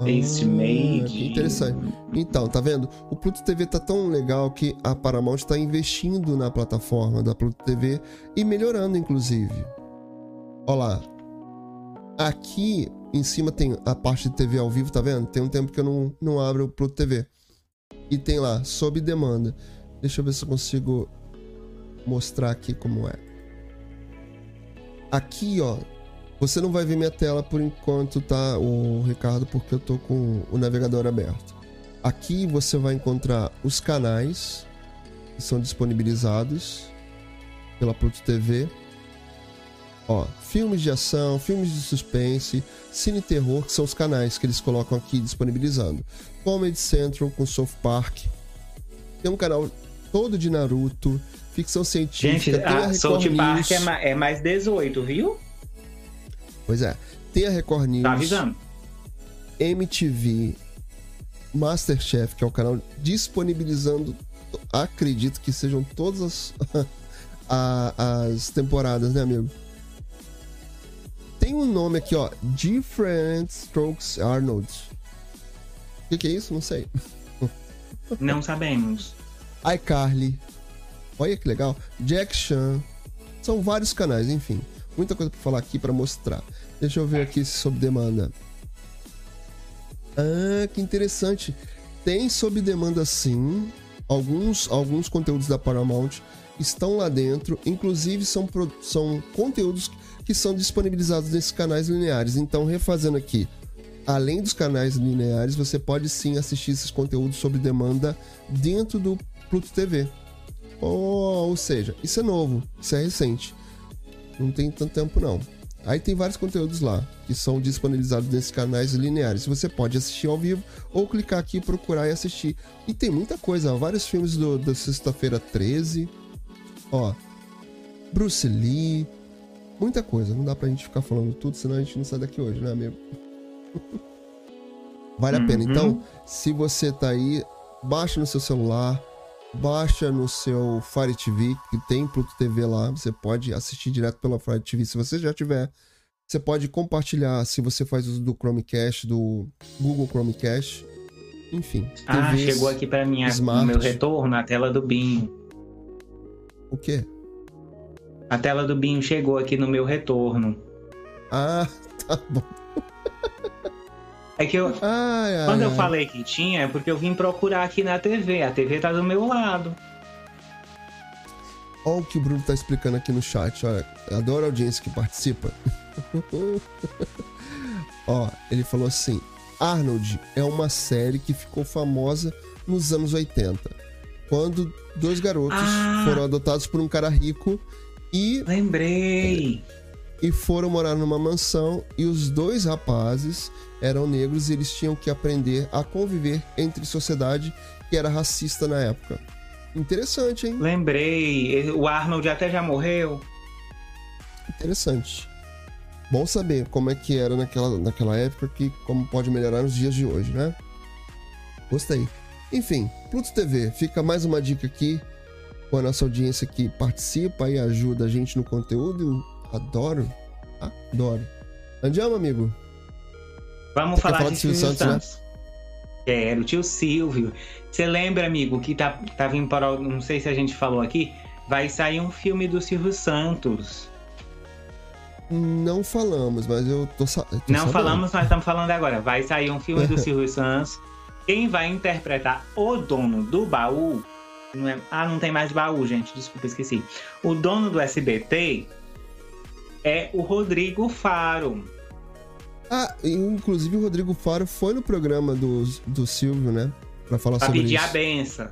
Taste Ah, interessante. Então, tá vendo? O Pluto TV tá tão legal que a Paramount tá investindo na plataforma da Pluto TV e melhorando, inclusive. Ó lá. Aqui em cima tem a parte de TV ao vivo, tá vendo? Tem um tempo que eu não, não abro o Pluto TV. E tem lá, sob demanda. Deixa eu ver se eu consigo mostrar aqui como é. Aqui, ó. Você não vai ver minha tela por enquanto, tá, o Ricardo, porque eu tô com o navegador aberto. Aqui você vai encontrar os canais que são disponibilizados pela Pluto TV. Ó, filmes de ação, filmes de suspense, cine terror, que são os canais que eles colocam aqui disponibilizando. Comedy Central com South Park. Tem um canal todo de Naruto, ficção científica, Gente, a Record South Park News. é, ma- é mais 18, viu? Pois é. Tem a Record News. Tá avisando. MTV, Masterchef, que é o canal disponibilizando, acredito que sejam todas as, (laughs) a, as temporadas, né, amigo? Tem um nome aqui, ó, Different Strokes Arnold. O que, que é isso? Não sei. (laughs) Não sabemos. iCarly. Olha que legal. Jack Chan. São vários canais, enfim. Muita coisa pra falar aqui para mostrar. Deixa eu ver aqui sob demanda. Ah, que interessante. Tem sob demanda sim. Alguns, alguns conteúdos da Paramount estão lá dentro. Inclusive, são, são conteúdos que são disponibilizados nesses canais lineares. Então, refazendo aqui. Além dos canais lineares, você pode sim assistir esses conteúdos sob demanda dentro do Pluto TV. Oh, ou seja, isso é novo, isso é recente. Não tem tanto tempo não. Aí tem vários conteúdos lá que são disponibilizados nesses canais lineares. Você pode assistir ao vivo ou clicar aqui procurar e assistir. E tem muita coisa, ó, vários filmes do, da sexta-feira 13. Ó, Bruce Lee, muita coisa. Não dá pra gente ficar falando tudo, senão a gente não sai daqui hoje, né, amigo? (laughs) vale a pena. Uhum. Então, se você tá aí, baixa no seu celular, baixa no seu Fire TV, que tem Pluto TV lá, você pode assistir direto pela Fire TV. Se você já tiver, você pode compartilhar se você faz uso do Chromecast, do Google Chromecast. Enfim. Ah, TVs, chegou aqui pra mim smart. no meu retorno a tela do Binho. O quê? A tela do Binho chegou aqui no meu retorno. Ah, (laughs) tá bom. É que eu, Ai, ai, quando eu ai. falei que tinha, é porque eu vim procurar aqui na TV. A TV tá do meu lado. Olha o que o Bruno tá explicando aqui no chat. Olha, adoro a audiência que participa. (laughs) Ó, ele falou assim: Arnold é uma série que ficou famosa nos anos 80, quando dois garotos Ah. foram adotados por um cara rico e, Lembrei. E foram morar numa mansão. E os dois rapazes eram negros e eles tinham que aprender a conviver entre sociedade que era racista na época. Interessante, hein? Lembrei. O Arnold até já morreu. Interessante. Bom saber como é que era naquela, naquela época que como pode melhorar nos dias de hoje, né? Gostei. Enfim, Pluto TV, fica mais uma dica aqui com a nossa audiência que participa e ajuda a gente no conteúdo. Adoro. Adoro. Andiamo, amigo? Vamos Você falar falar de Silvio Santos, Santos. Quero, tio Silvio. Você lembra, amigo, que tá, tá vindo para. Não sei se a gente falou aqui. Vai sair um filme do Silvio Santos. Não falamos, mas eu tô, eu tô Não sabendo. falamos, nós estamos falando agora. Vai sair um filme do (laughs) Silvio Santos. Quem vai interpretar o dono do baú. Não é- ah, não tem mais baú, gente. Desculpa, esqueci. O dono do SBT é o Rodrigo Faro. Ah, inclusive o Rodrigo Faro foi no programa do, do Silvio, né? Pra falar Pra sobre pedir isso. a benção.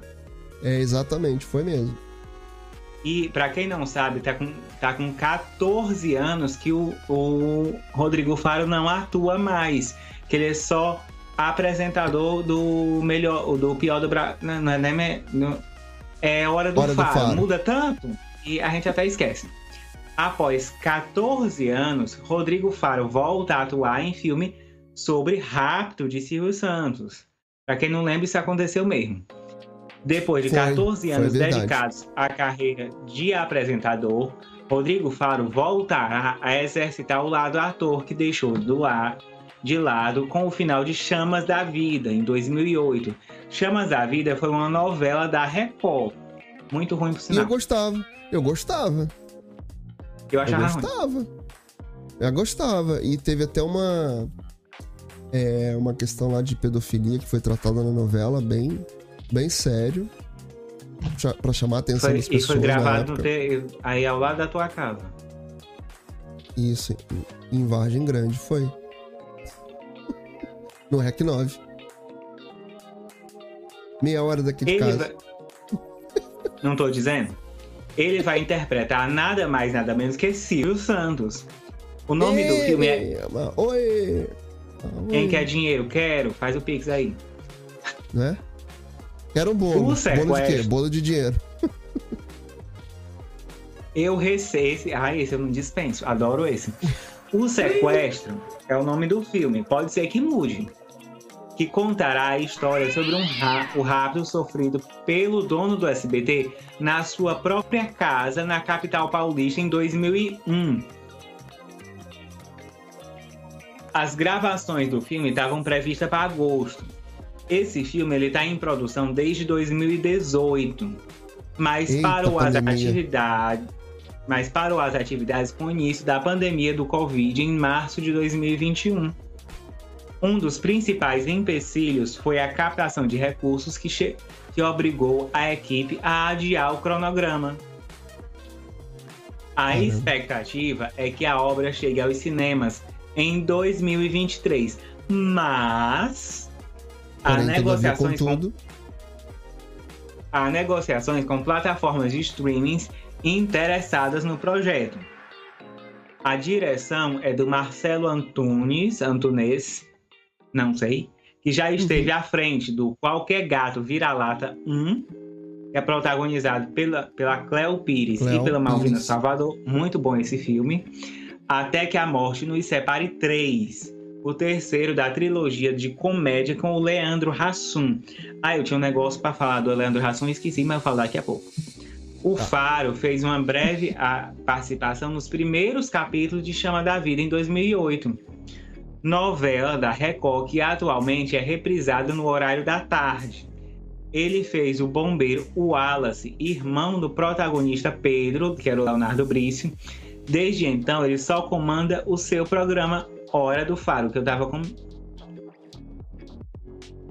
É, exatamente, foi mesmo. E pra quem não sabe, tá com, tá com 14 anos que o, o Rodrigo Faro não atua mais. Que ele é só apresentador do melhor, do pior do Brasil. Não, não é, não- é hora do, Hora do faro. Faro. Muda tanto e a gente até esquece. Após 14 anos, Rodrigo Faro volta a atuar em filme sobre rapto de Silvio Santos. Pra quem não lembra, isso aconteceu mesmo. Depois de Foi, 14 foi anos dedicados à carreira de apresentador, Rodrigo Faro voltará a exercitar o lado ator que deixou do ar de lado com o final de Chamas da Vida, em 2008. Chamas da Vida foi uma novela da Record. Muito ruim por E eu sinal. gostava. Eu gostava. Eu Eu achava ruim. gostava. Eu gostava. E teve até uma. É, uma questão lá de pedofilia que foi tratada na novela, bem, bem sério. Pra chamar a atenção Foi, das e pessoas. foi na gravado te- aí ao lado da tua casa. Isso, em- em Vargem Grande, foi. (laughs) No REC 9. Meia hora daqui de Ele casa. vai... Não tô dizendo? Ele vai interpretar nada mais, nada menos que Silvio Santos. O nome do filme é Ei, Oi! Quem quer dinheiro? Quero. Faz o pix aí. Né? Quero um bolo. O Bolo de quê? sequestro. Bolo de dinheiro. Eu recebi esse. Ah, esse eu não dispenso. Adoro esse. O Sequestro é o nome do filme, pode ser que mude. Que contará a história sobre um ra o rapto sofrido pelo dono do SBT na sua própria casa na capital paulista em 2001. As gravações do filme estavam previstas para agosto. Esse filme ele está em produção desde 2018, mas Eita, parou as atividades, mas parou as atividades com o início da pandemia do Covid em março de 2021. Um dos principais empecilhos foi a captação de recursos que, que obrigou a equipe a adiar o cronograma. A Caramba. expectativa é que a obra chegue aos cinemas em 2023, mas há Porém, todavia, negociações, com, contudo, há negociações com plataformas de streamings interessadas no projeto. A direção é do Marcelo Antunes, Antunes, não sei, que já esteve à frente do Qualquer Gato Vira-Lata 1, que é protagonizado pela, pela Cleo Pires Cleo e pela Malvina Pires. Salvador. Muito bom esse filme. Até que a Morte nos separe 3, o terceiro da trilogia de comédia com o Leandro Hassum. Ah, eu tinha um negócio para falar do Leandro Hassum, esqueci, mas eu falo daqui a pouco. O Tá. Faro fez uma breve participação nos primeiros capítulos de Chama da Vida em 2008. Novela da Record que atualmente é reprisada no horário da tarde. Ele fez o bombeiro Wallace, irmão do protagonista Pedro, que era o Leonardo Brício. Desde então, ele só comanda o seu programa Hora do Faro, que eu tava com.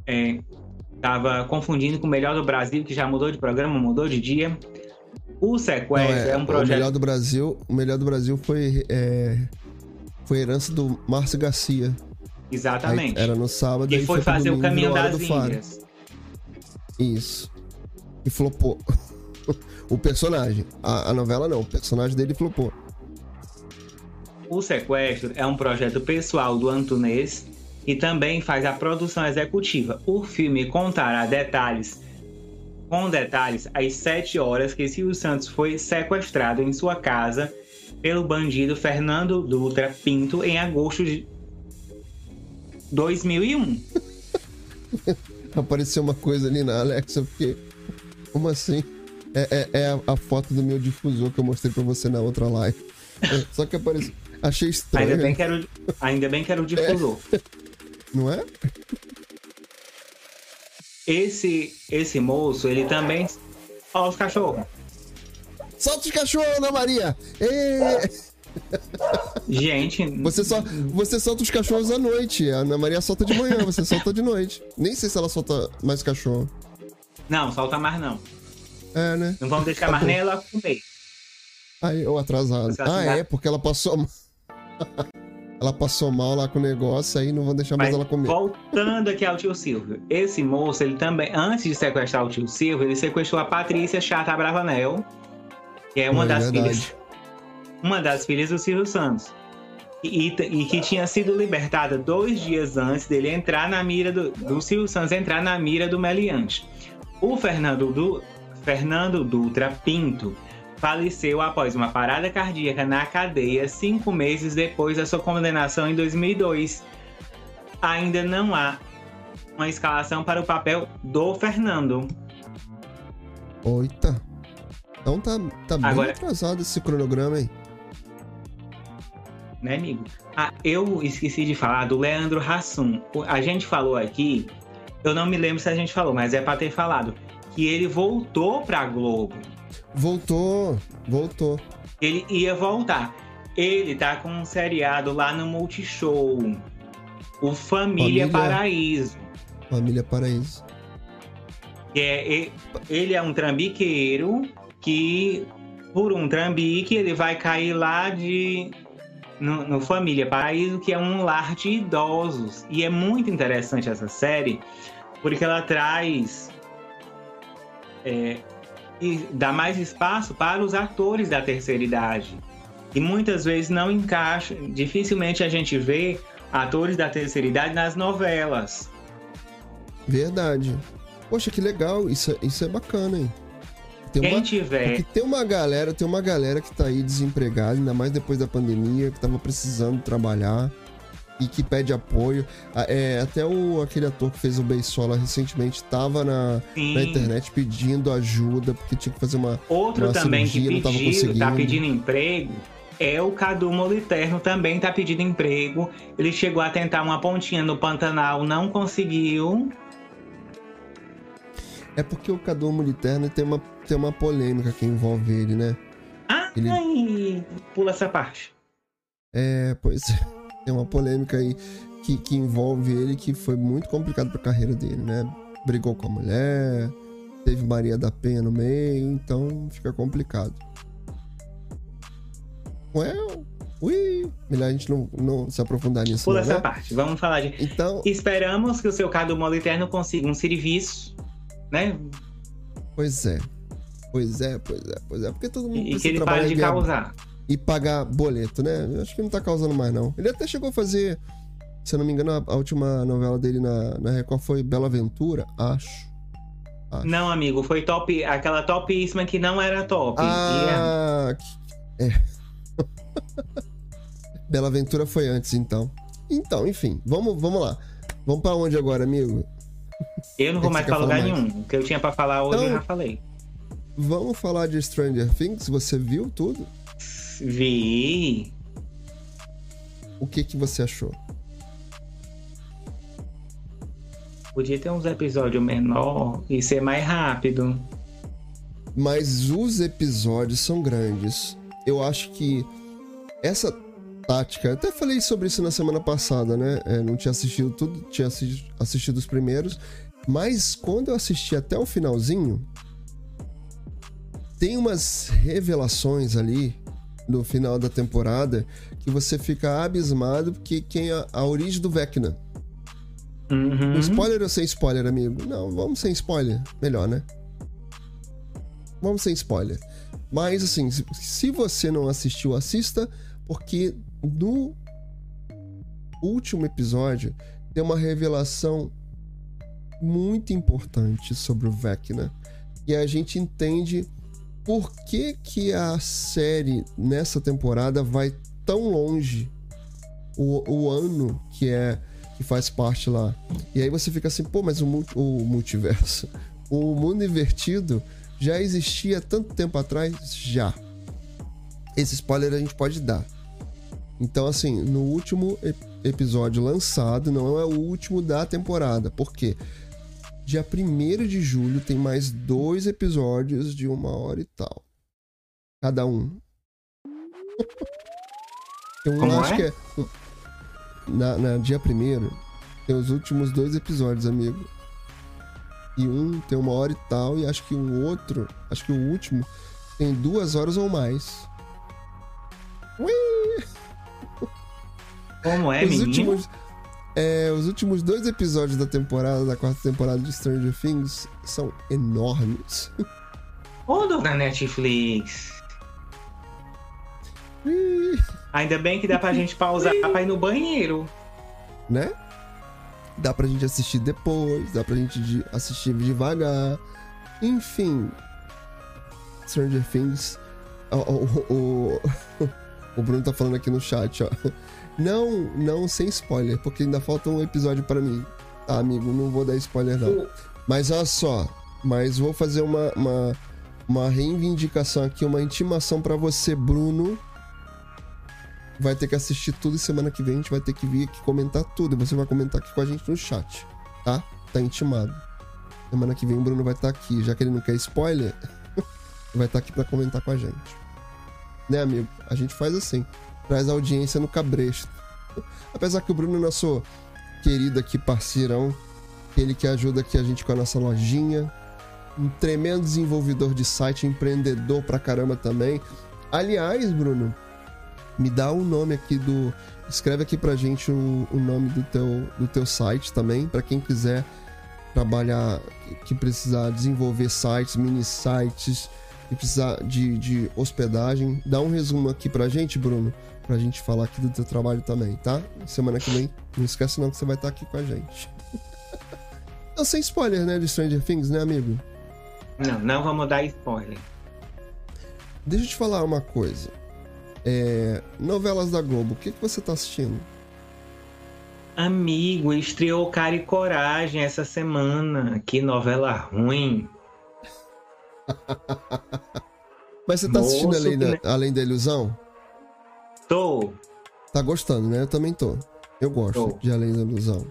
É, tava confundindo com o Melhor do Brasil, que já mudou de programa, mudou de dia. O Sequestro é, um o projeto. melhor do Brasil, o melhor do Brasil foi é, foi herança do Márcio Garcia. Aí Exatamente. era no sábado e aí foi pro fazer o domingo, caminho Hora das. Índias. Isso. E flopou. (laughs) o personagem. A, a novela não, o personagem dele flopou. O Sequestro é um projeto pessoal do Antunes e também faz a produção executiva. O filme contará detalhes, com detalhes, às 7 horas que Silvio Santos foi sequestrado em sua casa pelo bandido Fernando Dutra Pinto em agosto de 2001. (laughs) Apareceu uma coisa ali na Alexa, porque. Como assim? É, é- é a, a foto do meu difusor que eu mostrei pra você na outra live. É, Só que apareceu. Achei estranho, Ainda bem que era o, ainda bem que era o difusor. não é? Esse, esse moço, ele também. Ó, os cachorros. Solta os cachorros, Ana Maria! Ê! Gente, Você, só, você solta os cachorros à noite. A Ana Maria solta de manhã, você solta de noite. Nem sei se ela solta mais cachorro. não, solta mais não. É, né? Não vamos deixar Tá mais bom. nem ela comer. Aí, ou atrasado. Ah, é, porque ela passou (laughs) ela passou mal lá com o negócio, aí não vão deixar mais Mas ela comer. voltando aqui ao tio Silvio. Esse moço, ele também, antes de sequestrar o tio Silvio, ele sequestrou a Patrícia Chata Bravanel, que é uma É das verdade. filhas. (laughs) Uma das filhas do Silvio Santos. E, e- que tinha sido libertada dois dias antes dele entrar na mira do, do Silvio Santos entrar na mira do Meliante. O Fernando, du, Fernando Dutra Pinto faleceu após uma parada cardíaca na cadeia cinco meses depois da sua condenação em 2002. Ainda não há uma escalação para o papel do Fernando. Oita. Então tá, tá bem Agora- atrasado esse cronograma, hein? né, amigo? Ah, eu esqueci de falar do Leandro Hassum. A gente falou aqui, eu não me lembro se a gente falou, mas é pra ter falado, que ele voltou pra Globo. Voltou, voltou. Ele ia voltar. Ele tá com um seriado lá no Multishow. O Família, Família- Paraíso. Família Paraíso. É, ele é um trambiqueiro que, por um trambique, ele vai cair lá de. No, no Família Paraíso, que é um lar de idosos. E é muito interessante essa série, porque ela traz. é, e dá mais espaço para os atores da terceira idade. E muitas vezes não encaixa. Dificilmente a gente vê atores da terceira idade nas novelas. Verdade. Poxa, que legal. Isso, é- isso é bacana, hein? Tem Quem uma, tiver. porque tem uma galera, tem uma galera que tá aí desempregada, ainda mais depois da pandemia, que tava precisando trabalhar e que pede apoio. É, até o, aquele ator que fez o Beisola recentemente tava na, na internet pedindo ajuda, porque tinha que fazer uma. Outro uma também cirurgia, que pediu, tá pedindo emprego é o Cadu Moliterno, também tá pedindo emprego. Ele chegou a tentar uma pontinha no Pantanal, não conseguiu. É porque o Cadu Moliterno tem uma, tem uma polêmica que envolve ele, né? Ai, Ele- pula essa parte. É, pois é. Tem uma polêmica aí que, que envolve ele que foi muito complicado pra carreira dele, né? Brigou com a mulher, teve Maria da Penha no meio, então fica complicado. Well, ui, melhor a gente não, não se aprofundar nisso, Pula não, essa né? parte. Vamos falar de. Então, Esperamos que o seu Cadu Moliterno consiga um serviço, né? pois é. Pois é, pois é, pois é. Porque todo mundo E, e que precisa ele trabalhar pare de causar. e pagar boleto, né? Eu acho que não tá causando mais, não. Ele até chegou a fazer, se eu não me engano, a, a última novela dele na, na Record foi Bela Aventura, acho. Acho. Não, amigo, foi top. Aquela topíssima que não era top. É- Ah, que- é. (laughs) Bela Aventura foi antes, então. Então, enfim, vamos, vamos lá. Vamos pra onde agora, amigo? Eu não vou que mais pra lugar mais? nenhum. O que eu tinha pra falar hoje Então- eu já falei. Vamos falar de Stranger Things? Você viu tudo? Vi. O que que você achou? Podia ter uns episódios menor e ser mais rápido. mas os episódios são grandes. Eu acho que essa tática, até falei sobre isso na semana passada, né? É, não tinha assistido tudo, tinha assi- assistido os primeiros, mas quando eu assisti até o finalzinho, tem umas revelações ali no final da temporada que você fica abismado porque quem é a origem do Vecna. Uhum. Spoiler ou sem spoiler, amigo? Não, vamos sem spoiler. Melhor, né? Vamos sem spoiler. Mas, assim, se você não assistiu, assista, porque no último episódio tem uma revelação muito importante sobre o Vecna. E a gente entende por que, que a série nessa temporada vai tão longe. O, o ano que é que faz parte lá. E aí você fica assim, pô, mas o, multi- o multiverso, o mundo invertido já existia tanto tempo atrás? Já. Esse spoiler a gente pode dar. Então, assim, no último ep- episódio lançado, não é o último da temporada. Por quê? Dia 1 de julho tem mais dois episódios de uma hora e tal. Cada um. (laughs) Eu Como acho é? que é. Na, na dia 1 tem os últimos dois episódios, amigo. E um tem uma hora e tal, e acho que o outro, acho que o último, tem duas horas ou mais. Ui! Como é, os menino? últimos. É, os últimos dois episódios da temporada, da quarta temporada de Stranger Things, são enormes. Ô, dona Netflix. Ainda bem que dá pra gente pausar pra ir no banheiro. né? Dá pra gente assistir depois, dá pra gente assistir devagar. Enfim. Stranger Things. O, o, o, (laughs) o Bruno tá falando aqui no chat, ó. Não, não sem spoiler, porque ainda falta um episódio pra mim. Tá, amigo, não vou dar spoiler não. Mas olha só, mas vou fazer uma, uma, uma reivindicação aqui, uma intimação pra você, Bruno. Vai ter que assistir tudo semana que vem a gente vai ter que vir aqui comentar tudo. E você vai comentar aqui com a gente no chat, tá? Tá intimado. Semana que vem o Bruno vai estar aqui, já que ele não quer spoiler, (laughs) vai estar aqui pra comentar com a gente. Né, amigo? A gente faz assim, traz audiência no cabresto. Apesar que o Bruno é nosso querido aqui parceirão, ele que ajuda aqui a gente com a nossa lojinha. Um tremendo desenvolvedor de site, empreendedor pra caramba também. Aliás, Bruno, me dá o nome aqui do. Escreve aqui pra gente o, o nome do teu, do teu site também, pra quem quiser trabalhar, que precisar desenvolver sites, mini sites, que precisar de, de hospedagem. Dá um resumo aqui pra gente, Bruno, pra gente falar aqui do teu trabalho também, tá? Semana que vem, não esquece não que você vai estar aqui com a gente. Então, (laughs) sem spoiler, né, de Stranger Things, né, amigo? Não, não vamos dar spoiler. Deixa eu te falar uma coisa. É, novelas da Globo, o que, que você tá assistindo? Amigo, estreou Cara e Coragem essa semana. Que novela ruim. (laughs) Mas você tá Moço, assistindo além da ilusão? Tô. Tá gostando, né? Eu também tô. Eu gosto Tô. de Além da Ilusão.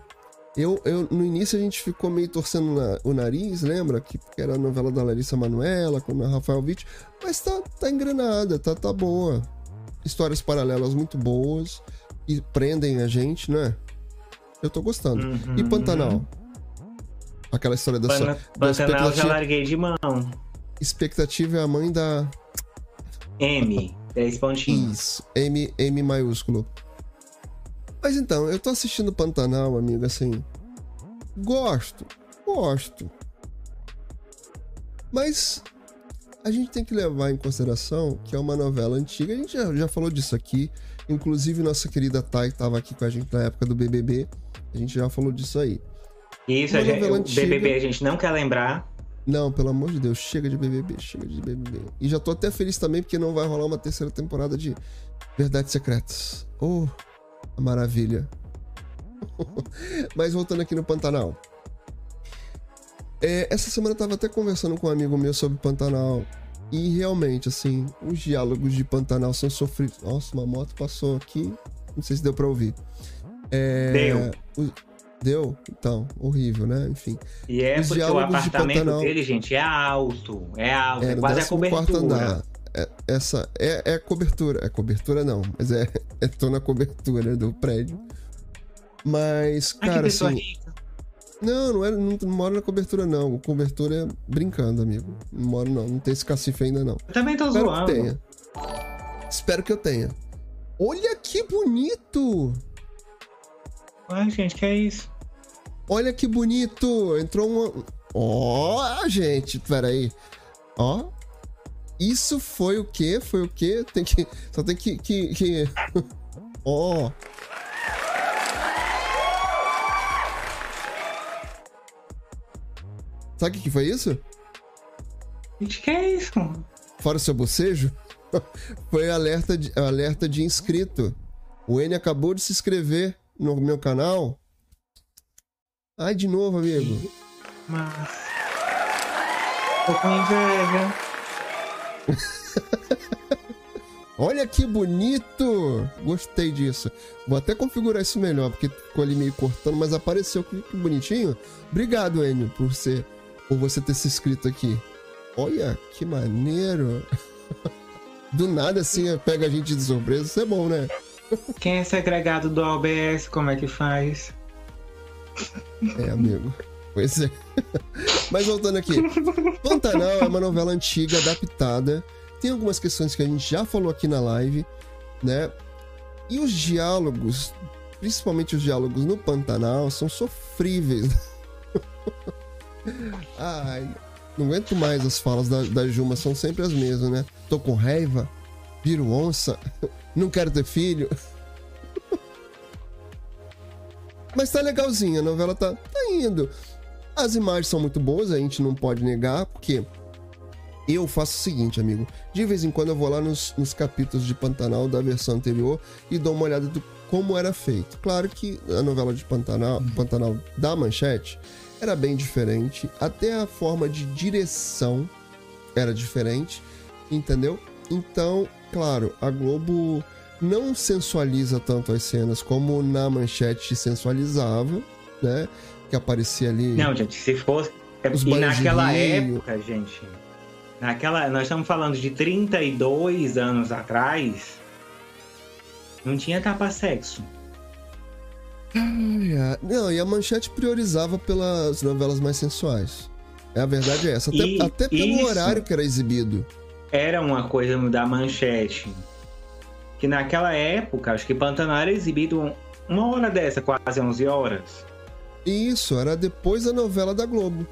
Eu, eu, no início a gente ficou meio torcendo na- o nariz, lembra? Que porque era a novela da Larissa Manoela, com a Rafael Witt. Mas tá, tá engrenada, tá, tá boa. Histórias paralelas muito boas. E prendem a gente, né? Eu tô gostando. E Uhum. Pantanal? Aquela história da, da Pantanal já expectativa, larguei de mão. expectativa é a mãe da. M, três pontinhos. Isso, M, M maiúsculo. Mas então, eu tô assistindo Pantanal, amigo, assim. Gosto, gosto. Mas a gente tem que levar em consideração que é uma novela antiga. A gente já, já falou disso aqui. Inclusive, nossa querida Thay estava aqui com a gente na época do BBB. A gente já falou disso aí. Isso, a gente, o antiga. BBB a gente não quer lembrar. Não, pelo amor de Deus, chega de BBB, chega de BBB. E já tô até feliz também porque não vai rolar uma terceira temporada de Verdades Secretas. Oh, a maravilha. (laughs) Mas voltando aqui no Pantanal. É, essa semana eu tava até conversando com um amigo meu sobre Pantanal. E realmente, assim, os diálogos de Pantanal são sofridos. Nossa, uma moto passou aqui. Não sei se deu pra ouvir. É, Deu. o- Deu? Então, horrível, né? Enfim. E é Os porque o diálogos de apartamento Pantanal- dele, gente, é alto. É alto, é, É, quase a 14º cobertura. andar. É, essa é, é cobertura. É cobertura não, mas é, (laughs) é tô na cobertura do prédio. Mas, Ai, que cara, assim. rica. Não, não, é, não, não moro na cobertura, não. Cobertura é brincando, amigo. Não moro, não. Não tem esse cacife ainda, não. Eu também tô Espero zoando. que tenha. Espero que eu tenha. Olha que bonito! Ai, gente, que é isso? Olha que bonito! Entrou uma. Ó, gente, peraí. Ó. Isso foi o quê? Foi o quê? Tem que. Só tem que. que, que... (laughs) Ó. Sabe o que que foi isso? Gente, que é isso? Fora o seu bocejo? (laughs) foi alerta de, alerta de inscrito. O N acabou de se inscrever no meu canal. Ai, de novo, amigo. Mas. Tô com inveja. (laughs) Olha que bonito! Gostei disso. Vou até configurar isso melhor, porque ficou ali meio cortando, mas apareceu que, que bonitinho. Obrigado, Enio, por você, por você ter se inscrito aqui. Olha, que maneiro. (laughs) Do nada, assim, pega a gente de surpresa. Isso é bom, né? Quem é segregado do OBS, como é que faz? É, amigo. Pois é. Mas voltando aqui. Pantanal é uma novela antiga, adaptada. Tem algumas questões que a gente já falou aqui na live, né? E os diálogos, principalmente os diálogos no Pantanal, são sofríveis. Ai, não aguento mais as falas da, da Juma, são sempre as mesmas, né? Tô com raiva, viro onça, não quero ter filho. Mas tá legalzinha, a novela tá, tá indo. As imagens são muito boas, a gente não pode negar, porque eu faço o seguinte, amigo. De vez em quando eu vou lá nos, nos capítulos de Pantanal da versão anterior e dou uma olhada do como era feito. Claro que a novela de Pantanal, Pantanal da Manchete era bem diferente, até a forma de direção era diferente, entendeu? Então, claro, a Globo não sensualiza tanto as cenas como na Manchete sensualizava, né? Que aparecia ali. Não, gente, se fosse. é- Os e naquela época, gente. Naquela. Nós estamos falando de 32 anos atrás. Não tinha tapa-sexo. Ai, ai. Não, e a Manchete priorizava pelas novelas mais sensuais. É, a verdade é essa. Até, E- até pelo isso. horário que era exibido. Era uma coisa da manchete. Que naquela época, acho que Pantanal era exibido uma hora dessa, quase 11 horas. Isso, era depois da novela da Globo.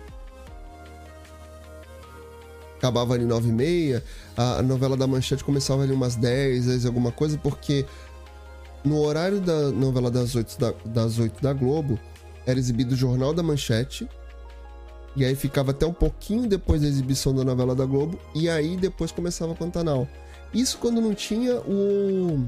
Acabava ali 9 e meia, a novela da Manchete começava ali umas 10, 10 alguma coisa, porque no horário da novela das 8 da, das 8 da Globo, era exibido o Jornal da Manchete, E aí ficava até um pouquinho depois da exibição da novela da Globo. E aí depois começava Pantanal. Isso quando não tinha o,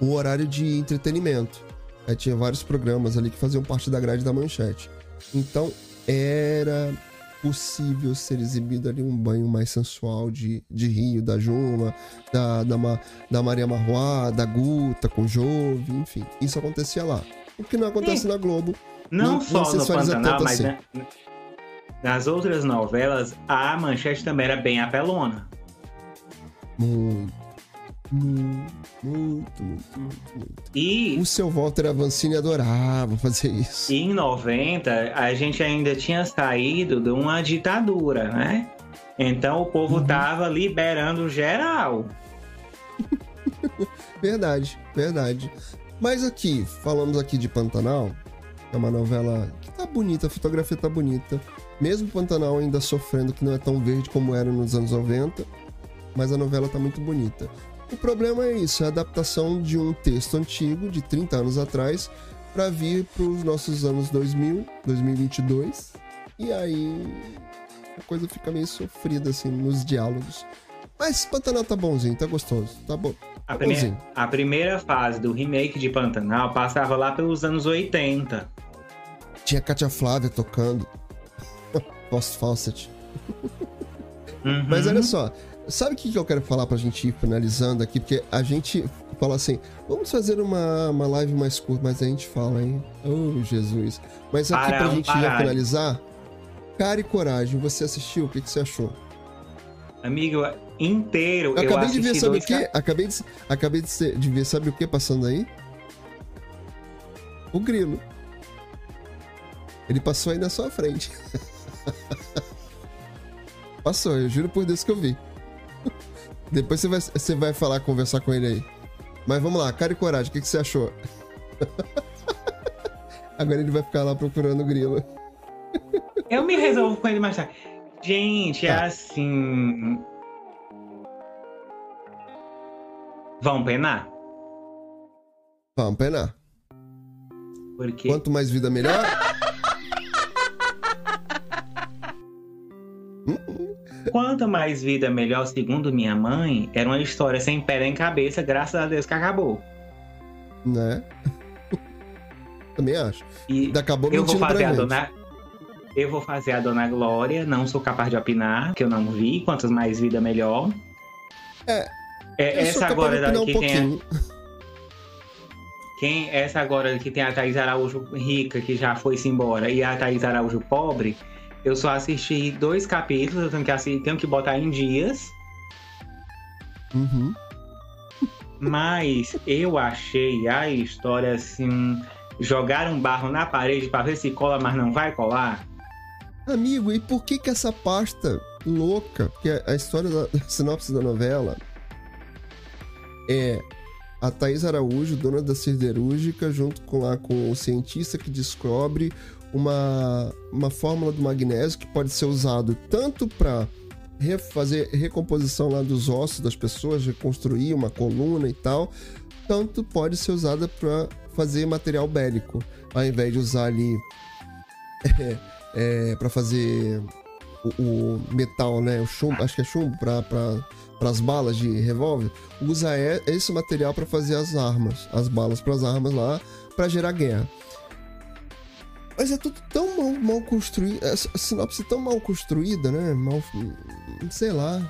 o horário de entretenimento. Aí tinha vários programas ali que faziam parte da grade da manchete. Então era possível ser exibido ali um banho mais sensual de, de Rio, da Juma, da, da, da Maria Marroá, da Guta, com Jove, enfim. Isso acontecia lá. O que não acontece Sim. na Globo. Não, não só não no Pantanal, mas assim. né, nas outras novelas, a manchete também era bem apelona. Muito. Muito, muito, muito. E o seu Walter Avancini adorava fazer isso. Em 90, a gente ainda tinha saído de uma ditadura, né? Então o povo uhum. tava liberando geral. (laughs) verdade, verdade. Mas aqui, falamos aqui de Pantanal, é uma novela que tá bonita, a fotografia tá bonita. Mesmo Pantanal ainda sofrendo que não é tão verde como era nos anos 90, mas a novela tá muito bonita. O problema é isso, é a adaptação de um texto antigo, de 30 anos atrás, para vir para os nossos anos 2000, 2022. E aí a coisa fica meio sofrida assim nos diálogos. Mas Pantanal tá bonzinho, tá gostoso, tá bom. Tá a, primeira, a primeira fase do remake de Pantanal passava lá pelos anos 80. Tinha Katia Flávia tocando. Post Fawcett. Uhum. Mas olha só, Sabe o que, eu quero falar pra gente ir finalizando aqui? Porque a gente fala assim, vamos fazer uma, uma live mais curta, mas a gente fala, hein? Oh, Jesus. Mas aqui para, pra gente ir finalizar, cara e coragem, você assistiu? O que, que você achou? Amigo, inteiro. Eu acabei eu de ver, sabe o quê? Acabei, de, acabei de, ser, de ver, sabe o que passando aí? O grilo. Ele passou aí na sua frente. (laughs) (laughs) Passou, eu juro por Deus que eu vi. Depois você vai, você vai falar, conversar com ele aí. Mas vamos lá, cara e coragem, o que, que você achou? (laughs) Agora ele vai ficar lá procurando o grilo. Eu me resolvo com ele mais tarde. Gente, é tá. é assim. Vão penar? Vamos penar. Porque... Quanto mais vida, melhor? Quanto mais vida, melhor, segundo minha mãe, era uma história sem pé nem cabeça, graças a Deus que acabou. Né? (laughs) Também acho. E acabou eu vou fazer a dona Eu vou fazer a Dona Glória, não sou capaz de opinar, que eu não vi. Quantas mais vida, melhor. É. é essa agora da, que um tem a... Quem, essa agora que tem a Thaís Araújo rica, que já foi-se embora, e a Thaís Araújo pobre, eu só assisti dois capítulos, eu tenho que, assistir, tenho que botar em dias. Uhum. Mas eu achei a história assim. Jogar um barro na parede para ver se cola, mas não vai colar. Amigo, e por que que essa pasta louca? Porque a história da (laughs) a sinopse da novela é a Thais Araújo, dona da siderúrgica, junto com lá com o cientista que descobre uma, uma fórmula do magnésio que pode ser usado tanto para fazer recomposição lá dos ossos das pessoas, reconstruir uma coluna e tal, tanto pode ser usada para fazer material bélico, ao invés de usar ali (laughs) é, é, para fazer o, o, metal, né, o chumbo, acho que é chumbo para para as balas de revólver, usa esse material para fazer as armas, as balas para as armas lá, para gerar guerra. Mas é tudo tão mal, mal construído. A sinopse tão mal construída, né? Mal. Sei lá.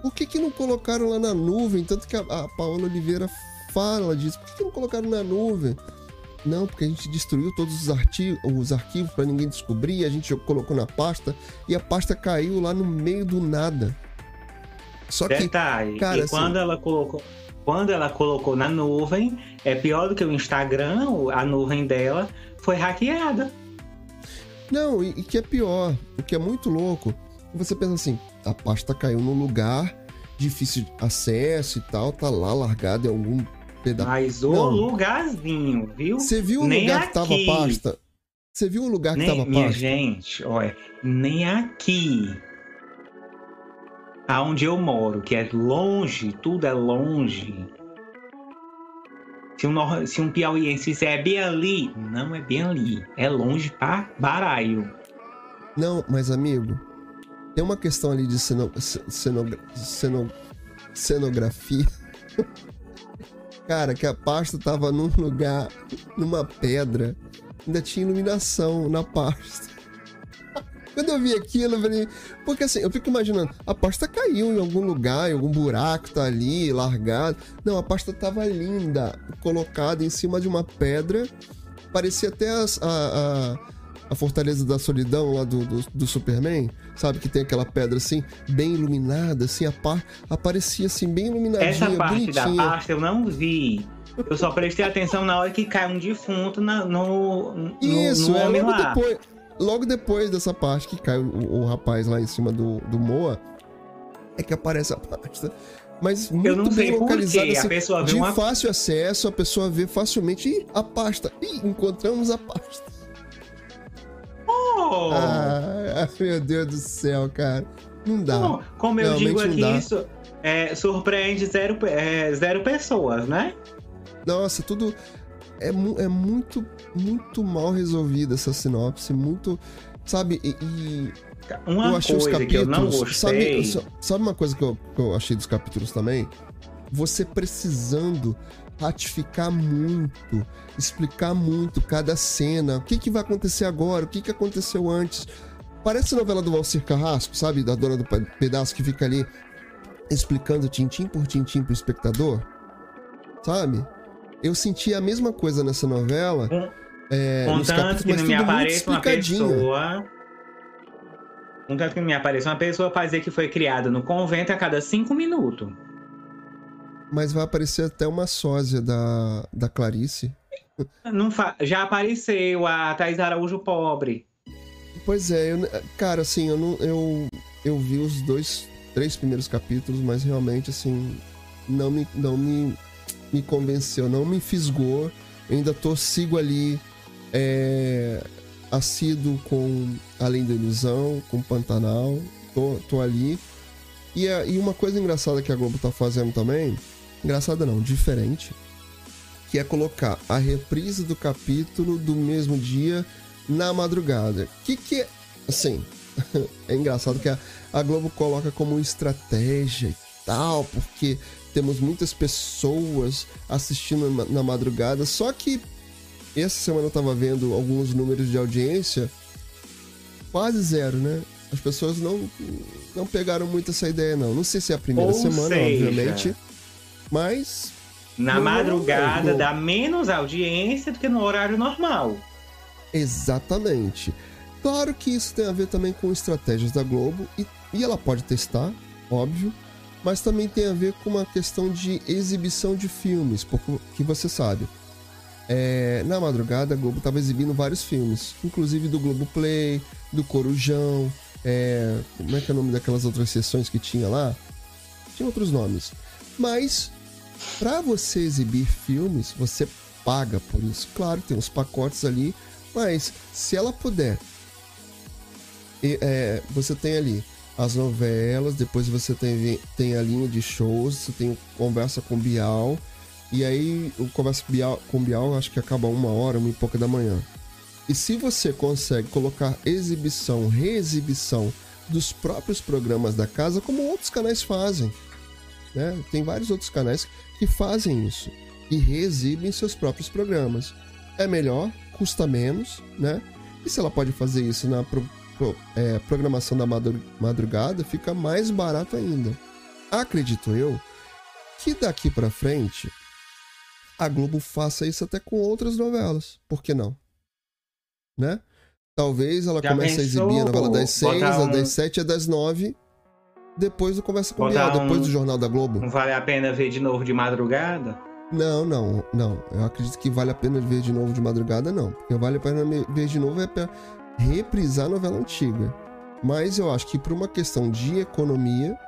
Por que, que não colocaram lá na nuvem? Tanto que a, a Paola Oliveira fala disso. Por que, que não colocaram na nuvem? Não, porque a gente destruiu todos os, os arquivos para ninguém descobrir. A gente colocou na pasta e a pasta caiu lá no meio do nada. Só que. Detalhe, cara, e assim, quando ela colocou. Quando ela colocou na nuvem, é pior do que o Instagram, a nuvem dela foi hackeada. Não, e, e que é pior, o que é muito louco, você pensa assim, a pasta caiu num lugar difícil de acesso e tal, tá lá largada em algum pedaço. Mas o Não. lugarzinho, viu? Você viu o nem lugar aqui. que tava a pasta? Você viu o lugar nem, que tava a pasta? Minha gente, olha, nem aqui. Aonde eu moro, que é longe, tudo é longe. Se um, se um piauiense disser é bem ali, não é bem ali. É longe para baralho. Não, mas amigo, tem uma questão ali de ceno, ceno, cenografia. (laughs) Cara, que a pasta tava num lugar, numa pedra. Ainda tinha iluminação na pasta. Quando eu vi aquilo, eu falei. Porque assim, eu fico imaginando, a pasta caiu em algum lugar, em algum buraco, tá ali, largado. Não, a pasta tava linda, colocada em cima de uma pedra. Parecia até as, a, a, a Fortaleza da Solidão lá do, do, do, Superman, sabe? Que tem aquela pedra assim, bem iluminada, assim, a par, aparecia assim, bem iluminadinha, Essa parte bonitinha. da pasta eu não vi. Eu só prestei atenção na hora que cai um defunto na, no, no, Isso, no homem lá. depois, logo depois dessa parte que cai o, o rapaz lá em cima do, do Moa, é que aparece a pasta. Mas muito Eu não sei bem localizada, quê, a assim, pessoa vê de uma- fácil acesso, a pessoa vê facilmente Ih, a pasta. Ih, encontramos a pasta. Oh! Ah, (laughs) meu Deus do céu, cara. Não dá. Não, como eu Realmente digo aqui, isso é, surpreende zero, é, zero pessoas, né? Nossa, tudo é, mu- é muito, muito mal resolvida essa sinopse, muito, sabe? E, e Uma eu achei os coisa que eu não capítulos. Sabe, sabe uma coisa que eu, que eu achei dos capítulos também? Você precisando ratificar muito, explicar muito cada cena, o que, que vai acontecer agora, o que, que aconteceu antes. Parece a novela do Valcir Carrasco, sabe? Da dona do pe- pedaço que fica ali explicando tintim por tintim pro espectador. Sabe? Eu senti a mesma coisa nessa novela. Com- é, Contanto que não me apareça uma pessoa. Contanto que não me apareça uma pessoa pra dizer que foi criada no convento a cada cinco minutos. Mas vai aparecer até uma sósia da, da Clarice. Não fa- Já apareceu a Thais Araújo pobre. Pois é, eu- cara, assim, eu não. Eu, eu vi os dois, três primeiros capítulos, mas realmente, assim, não me, não me, me convenceu, não me fisgou. Eu ainda tô, sigo ali, é, assíduo com Além da Ilusão, com Pantanal, tô, tô ali. E, a- e uma coisa engraçada que a Globo tá fazendo também, engraçada não, diferente, que é colocar a reprise do capítulo do mesmo dia na madrugada. Que que é, assim, (laughs) é engraçado que a, a Globo coloca como estratégia e tal, porque temos muitas pessoas assistindo na, na madrugada, só que essa semana eu tava vendo alguns números de audiência, quase zero, né? As pessoas não, não pegaram muito essa ideia, não. Não sei se é a primeira Ou semana, seja, obviamente, mas Na Não, madrugada não. dá menos audiência do que no horário normal. Exatamente. Claro que isso tem a ver também com estratégias da Globo e, e ela pode testar, óbvio, mas também tem a ver com uma questão de exibição de filmes, porque que você sabe. é, na madrugada a Globo estava exibindo vários filmes, inclusive do Globo Play, do Corujão, é, como é que é o nome daquelas outras sessões que tinha lá? Tinha outros nomes. Mas para você exibir filmes, você paga por isso. Claro, tem os pacotes ali, mas se ela puder, é, você tem ali as novelas, depois você tem, tem a linha de shows, você tem conversa com Bial, e aí o conversa com Bial, com Bial acho que acaba uma hora, uma e pouca da manhã. E se você consegue colocar exibição, reexibição dos próprios programas da casa, como outros canais fazem, né? Tem vários outros canais que fazem isso e reexibem seus próprios programas. É melhor, custa menos, né? E se ela pode fazer isso na pro- é, programação da madru- madrugada, fica mais barato ainda. Acredito eu que daqui pra frente a Globo faça isso até com outras novelas. Por que não? Né? Talvez ela Já comece a exibir a novela das 6, botar a um- das 7 e a das 9. Depois do Conversa com Bial, depois um- do Jornal da Globo. Não vale a pena ver de novo de madrugada? Não, não, não. Eu acredito que vale a pena ver de novo de madrugada, não. Porque vale a pena ver de novo é reprisar a novela antiga. Mas eu acho que por uma questão de economia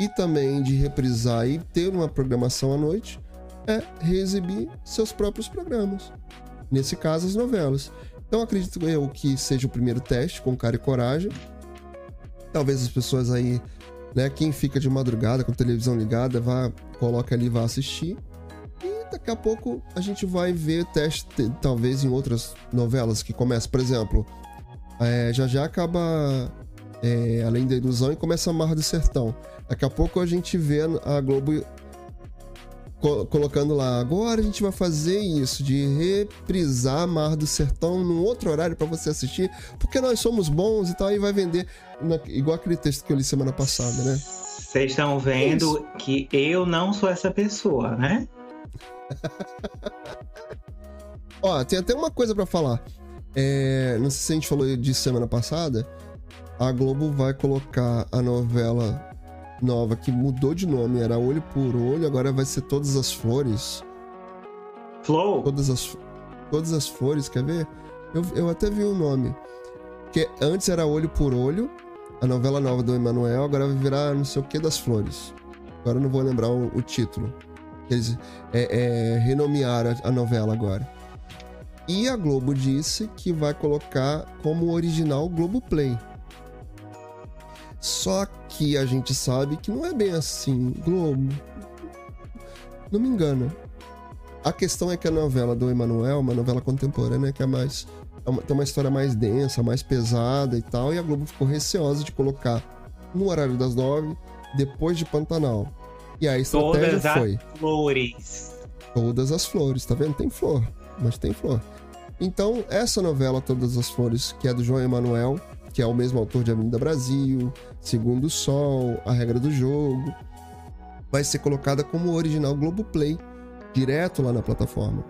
e também de reprisar e ter uma programação à noite, é reexibir seus próprios programas. Nesse caso, as novelas. Então acredito eu que seja o primeiro teste com cara e coragem. Talvez as pessoas aí, né, quem fica de madrugada com a televisão ligada, vá, coloca ali vá assistir. E daqui a pouco a gente vai ver teste, te- talvez em outras novelas que começam. Por exemplo, É, já já acaba é, Além da Ilusão e começa a Mar do Sertão. Daqui a pouco a gente vê a Globo co colocando lá. Agora a gente vai fazer isso, de reprisar Mar do Sertão num outro horário para você assistir, porque nós somos bons e tal, e vai vender na, igual aquele texto que eu li semana passada, né? Vocês estão vendo é que eu não sou essa pessoa, né? (laughs) Ó, tem até uma coisa para falar. É, não sei se a gente falou disso semana passada. A Globo vai colocar a novela nova que mudou de nome, era Olho por Olho, agora vai ser Todas as Flores. Flow? Todas as, todas as Flores, quer ver? Eu, eu até vi o nome. Que antes era Olho por Olho, a novela nova do Emanuel, agora vai virar não sei o que das Flores. Agora eu não vou lembrar o, o título. Eles é, é, renomearam a novela agora. E a Globo disse que vai colocar como original Globo Play. Só que a gente sabe que não é bem assim. Globo. Não me engana. A questão é que a novela do Emanuel, uma novela contemporânea que é mais. É uma, tem uma história mais densa, mais pesada e tal, e a Globo ficou receosa de colocar no horário das nove, depois de Pantanal. E a estratégia Todas foi. as flores. Todas as flores, tá vendo? Tem flor, mas tem flor. Então, essa novela Todas as Flores, que é do João Emanuel, que é o mesmo autor de Avenida Brasil, Segundo Sol, A Regra do Jogo, vai ser colocada como original Globoplay, direto lá na plataforma.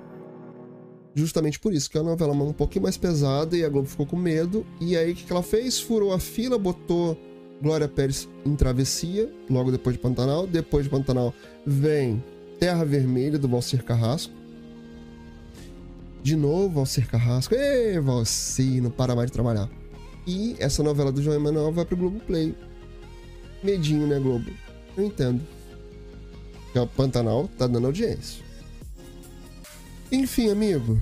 Justamente por isso, que é uma novela um pouquinho mais pesada e a Globo ficou com medo. E aí o que ela fez? Furou a fila, botou Glória Pérez em Travessia, logo depois de Pantanal. Depois de Pantanal vem Terra Vermelha, do Valcir Carrasco. De novo, Valcir Carrasco. Ê, Valcir, não para mais de trabalhar. E essa novela do João Emanuel vai pro Globoplay. Medinho, né, Globo? Eu entendo. Porque o Pantanal tá dando audiência. Enfim, amigo.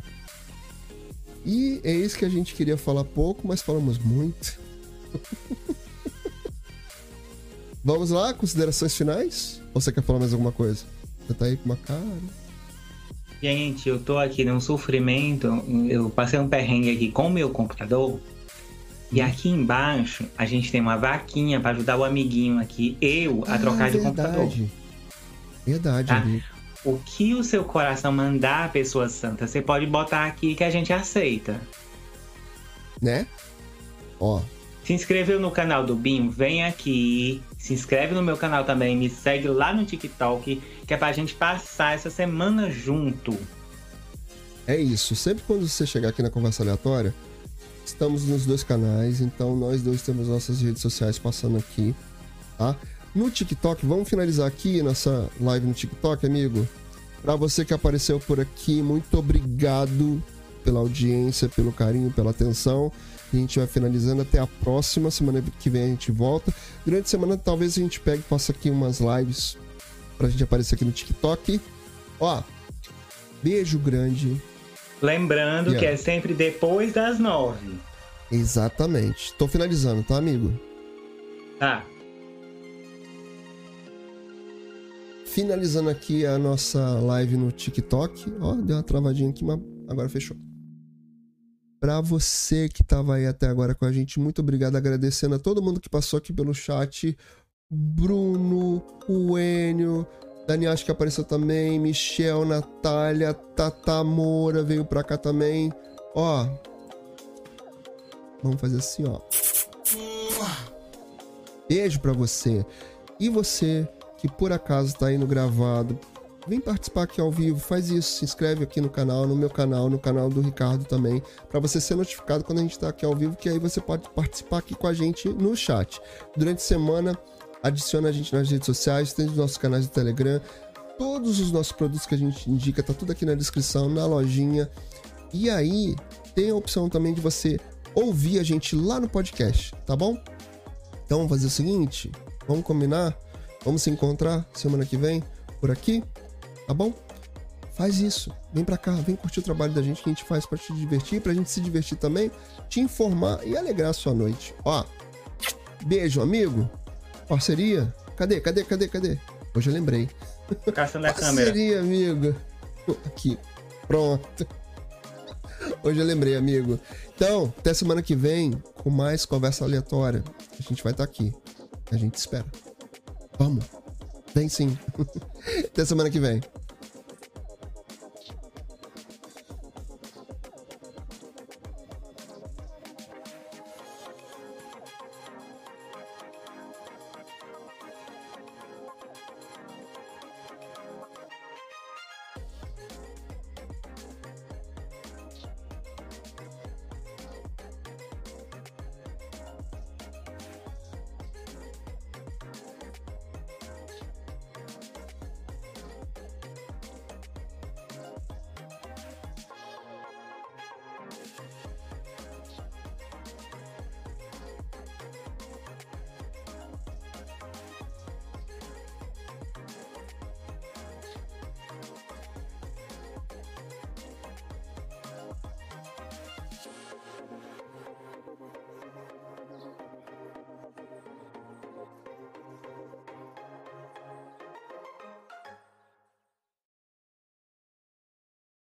E é isso que a gente queria falar pouco, mas falamos muito. (laughs) Vamos lá, considerações finais? Ou você quer falar mais alguma coisa? Você tá aí com uma cara. Gente, eu tô aqui num sofrimento. Eu passei um perrengue aqui com o meu computador. E Hum. aqui embaixo a gente tem uma vaquinha pra ajudar o amiguinho aqui, eu, a trocar de computador. verdade. Verdade, Tá. amigo. O que o seu coração mandar, pessoa santa, você pode botar aqui que a gente aceita. Né? Ó, Se inscreveu no canal do Binho? Vem aqui. Se inscreve no meu canal também. Me segue lá no TikTok, que é pra gente passar essa semana junto. é isso. Sempre quando você chegar aqui na conversa aleatória, estamos nos dois canais, então nós dois temos nossas redes sociais passando aqui, tá? No TikTok, vamos finalizar aqui nossa live no TikTok, amigo. Pra você que apareceu por aqui, muito obrigado pela audiência, pelo carinho, pela atenção. A gente vai finalizando até a próxima semana que vem a gente volta. Durante a semana talvez a gente pegue e faça aqui umas lives pra gente aparecer aqui no TikTok. Ó, beijo grande. Lembrando Yeah. que é sempre depois das nove. Exatamente. Tô finalizando, tá, amigo? Tá. Finalizando aqui a nossa live no TikTok. Ó, deu uma travadinha aqui, mas agora fechou. Pra você que tava aí até agora com a gente, muito obrigado. Agradecendo a todo mundo que passou aqui pelo chat. Bruno, o Enio, acho que apareceu também, Michel, Natália, Tata Moura veio pra cá também. Ó. Vamos fazer assim, ó. Beijo pra você. E você que por acaso tá no gravado, vem participar aqui ao vivo, faz isso, se inscreve aqui no canal, no meu canal, no canal do Ricardo também, pra você ser notificado quando a gente tá aqui ao vivo, que aí você pode participar aqui com a gente no chat. Durante a semana, adiciona a gente nas redes sociais, tem os nossos canais do Telegram, todos os nossos produtos que a gente indica, tá tudo aqui na descrição, na lojinha. E aí, tem a opção também de você ouvir a gente lá no podcast, tá bom? Então vamos fazer o seguinte, vamos combinar? Vamos se encontrar semana que vem por aqui, tá bom? Faz isso, vem pra cá, vem curtir o trabalho da gente que a gente faz pra te divertir, pra gente se divertir também, te informar e alegrar a sua noite. Ó, beijo, amigo, parceria, cadê, cadê, cadê, cadê? Hoje eu lembrei. Caçando a câmera. Parceria, amigo. Aqui, pronto. Hoje eu lembrei, amigo. Então, até semana que vem, com mais conversa aleatória. A gente vai estar tá aqui. A gente espera. Vamos. Vem sim. (laughs) até semana que vem.